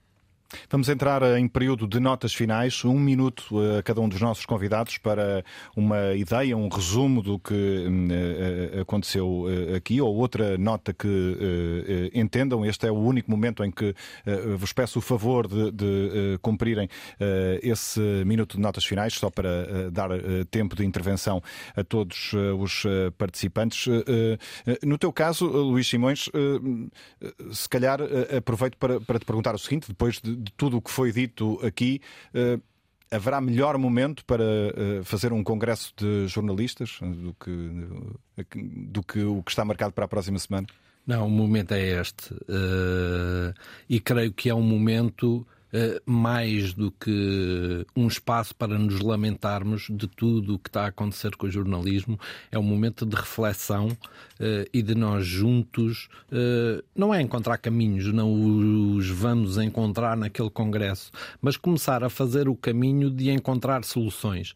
Vamos entrar em período de notas finais, um minuto a cada um dos nossos convidados para uma ideia, um resumo do que hum, eh, eh, aconteceu eh, aqui ou outra nota que entendam. Este é o único momento em que vos peço o favor de, de cumprirem esse minuto de notas finais, só para dar tempo de intervenção a todos os participantes. No teu caso, Luís Simões, se calhar aproveito para, para te perguntar o seguinte, depois de de tudo o que foi dito aqui, uh, haverá melhor momento para uh, fazer um congresso de jornalistas do que, do que o que está marcado para a próxima semana? Não, o momento é este. E creio que é um momento eh, mais do que um espaço para nos lamentarmos de tudo o que está a acontecer com o jornalismo, é um momento de reflexão uh, e de nós juntos, uh, não é encontrar caminhos, não os vamos encontrar naquele congresso, mas começar a fazer o caminho de encontrar soluções.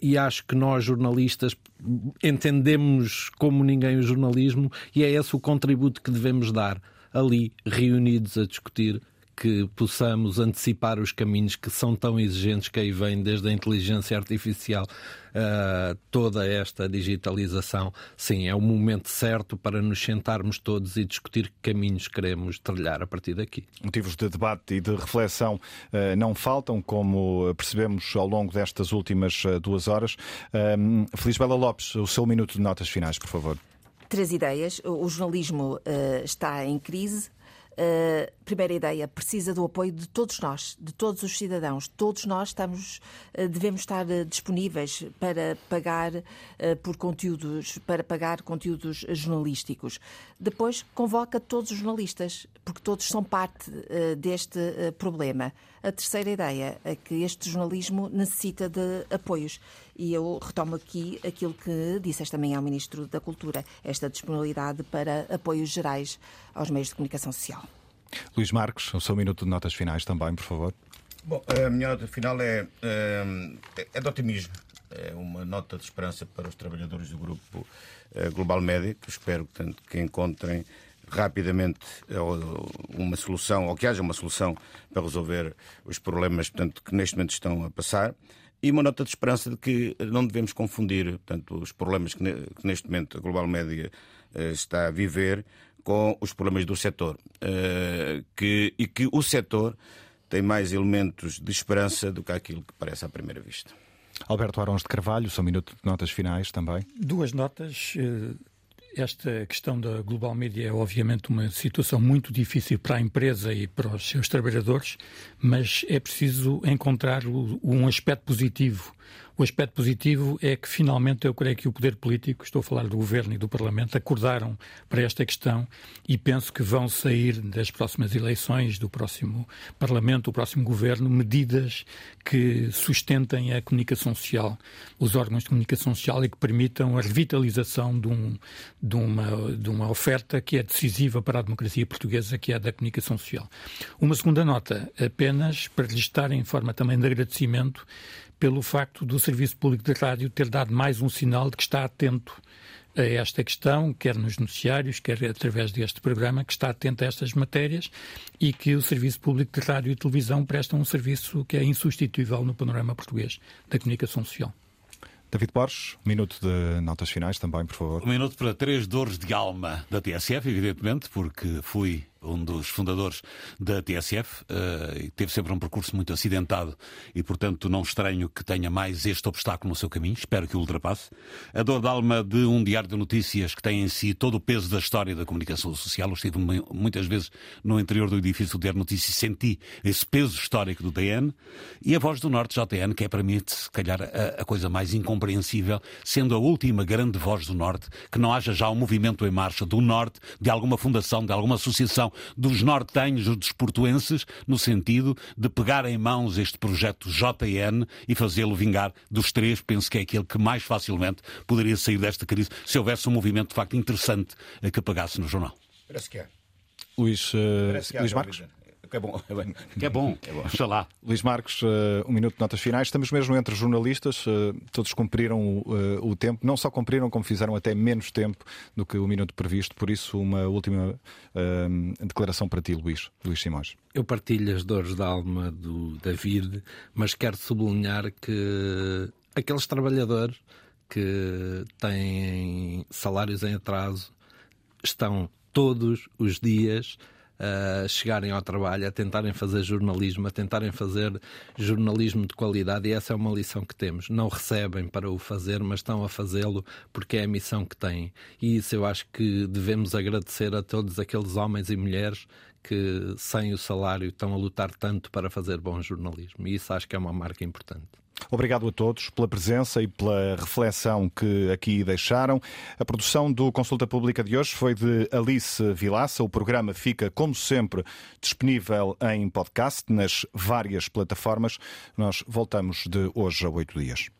E acho que nós, jornalistas, entendemos como ninguém o jornalismo e é esse o contributo que devemos dar ali, reunidos a discutir que possamos antecipar os caminhos que são tão exigentes que aí vem desde a inteligência artificial uh, toda esta digitalização. Sim, é o momento certo para nos sentarmos todos e discutir que caminhos queremos trilhar a partir daqui. Motivos de debate e de reflexão uh, não faltam, como percebemos ao longo destas últimas uh, duas horas. Feliz Bela Lopes, o seu minuto de notas finais, por favor. Três ideias. O jornalismo está em crise. Uh, primeira ideia, precisa do apoio de todos nós, de todos os cidadãos. Todos nós estamos, uh, devemos estar uh, disponíveis para pagar por conteúdos, para pagar conteúdos jornalísticos. Depois convoca todos os jornalistas, porque todos são parte deste problema. A terceira ideia é que este jornalismo necessita de apoios. E eu retomo aqui aquilo que disse esta manhã ao Ministro da Cultura, esta disponibilidade para apoios gerais aos meios de comunicação social. Luís Marcos, o seu minuto de notas finais também, por favor. Bom, a minha nota final é, é, é de otimismo. É uma nota de esperança para os trabalhadores do grupo eh, Global Média, que espero portanto, que encontrem rapidamente eh, uma solução, ou que haja uma solução para resolver os problemas portanto, que neste momento estão a passar. E uma nota de esperança de que não devemos confundir portanto, os problemas que, neste momento a Global Média eh, está a viver com os problemas do setor. Eh, que, e que o setor tem mais elementos de esperança do que aquilo que parece à primeira vista. Alberto Arons de Carvalho, são minuto de notas finais também. Duas notas. Esta questão da Global Media é obviamente uma situação muito difícil para a empresa e para os seus trabalhadores, mas é preciso encontrar um aspecto positivo o aspecto positivo é que, finalmente, eu creio que o poder político, estou a falar do governo e do Parlamento, acordaram para esta questão e penso que vão sair das próximas eleições, do próximo Parlamento, do próximo governo, medidas que sustentem a comunicação social, os órgãos de comunicação social e que permitam a revitalização de, um, de, uma, de uma oferta que é decisiva para a democracia portuguesa, que é a da comunicação social. Uma segunda nota, apenas para lhes estar em forma também de agradecimento pelo facto do Serviço Público de Rádio ter dado mais um sinal de que está atento a esta questão, quer nos noticiários, quer através deste programa, que está atento a estas matérias e que o Serviço Público de Rádio e Televisão presta um serviço que é insubstituível no panorama português da comunicação social. David Borges, um minuto de notas finais também, por favor. Um minuto para três dores de alma da TSF, evidentemente, porque fui um dos fundadores da TSF, uh, teve sempre um percurso muito acidentado e, portanto, não estranho que tenha mais este obstáculo no seu caminho. Espero que o ultrapasse. A dor de alma de um diário de notícias que tem em si todo o peso da história da comunicação social. Eu estive muitas vezes no interior do edifício de Notícias e senti esse peso histórico do DN. E a Voz do Norte, JN, que é para mim, se calhar, a, a coisa mais incompreensível, sendo a última grande voz do Norte, que não haja já um movimento em marcha do Norte, de alguma fundação, de alguma associação dos nortenhos ou dos portuenses, no sentido de pegar em mãos este projeto JN e fazê-lo vingar dos três. Penso que é aquele que mais facilmente poderia sair desta crise se houvesse um movimento de facto interessante que apagasse no jornal. Parece que é. Luís, uh, Luís Marcos? *laughs* que é bom. Que é bom, que é bom. Oxalá. Luís Marcos, uh, um minuto de notas finais. Estamos mesmo entre jornalistas, uh, todos cumpriram uh, o tempo, não só cumpriram, como fizeram até menos tempo do que o minuto previsto. Por isso, uma última declaração para ti, Luís, Luís Simões. Eu partilho as dores da alma do David, mas quero sublinhar que aqueles trabalhadores que têm salários em atraso estão todos os dias a chegarem ao trabalho, a tentarem fazer jornalismo, a tentarem fazer jornalismo de qualidade, e essa é uma lição que temos. Não recebem para o fazer, mas estão a fazê-lo porque é a missão que têm. E isso eu acho que devemos agradecer a todos aqueles homens e mulheres que, sem o salário, estão a lutar tanto para fazer bom jornalismo. E isso acho que é uma marca importante. Obrigado a todos pela presença e pela reflexão que aqui deixaram. A produção do Consulta Pública de hoje foi de Alice Vilaça. O programa fica, como sempre, disponível em podcast nas várias plataformas. Nós voltamos de hoje a oito dias.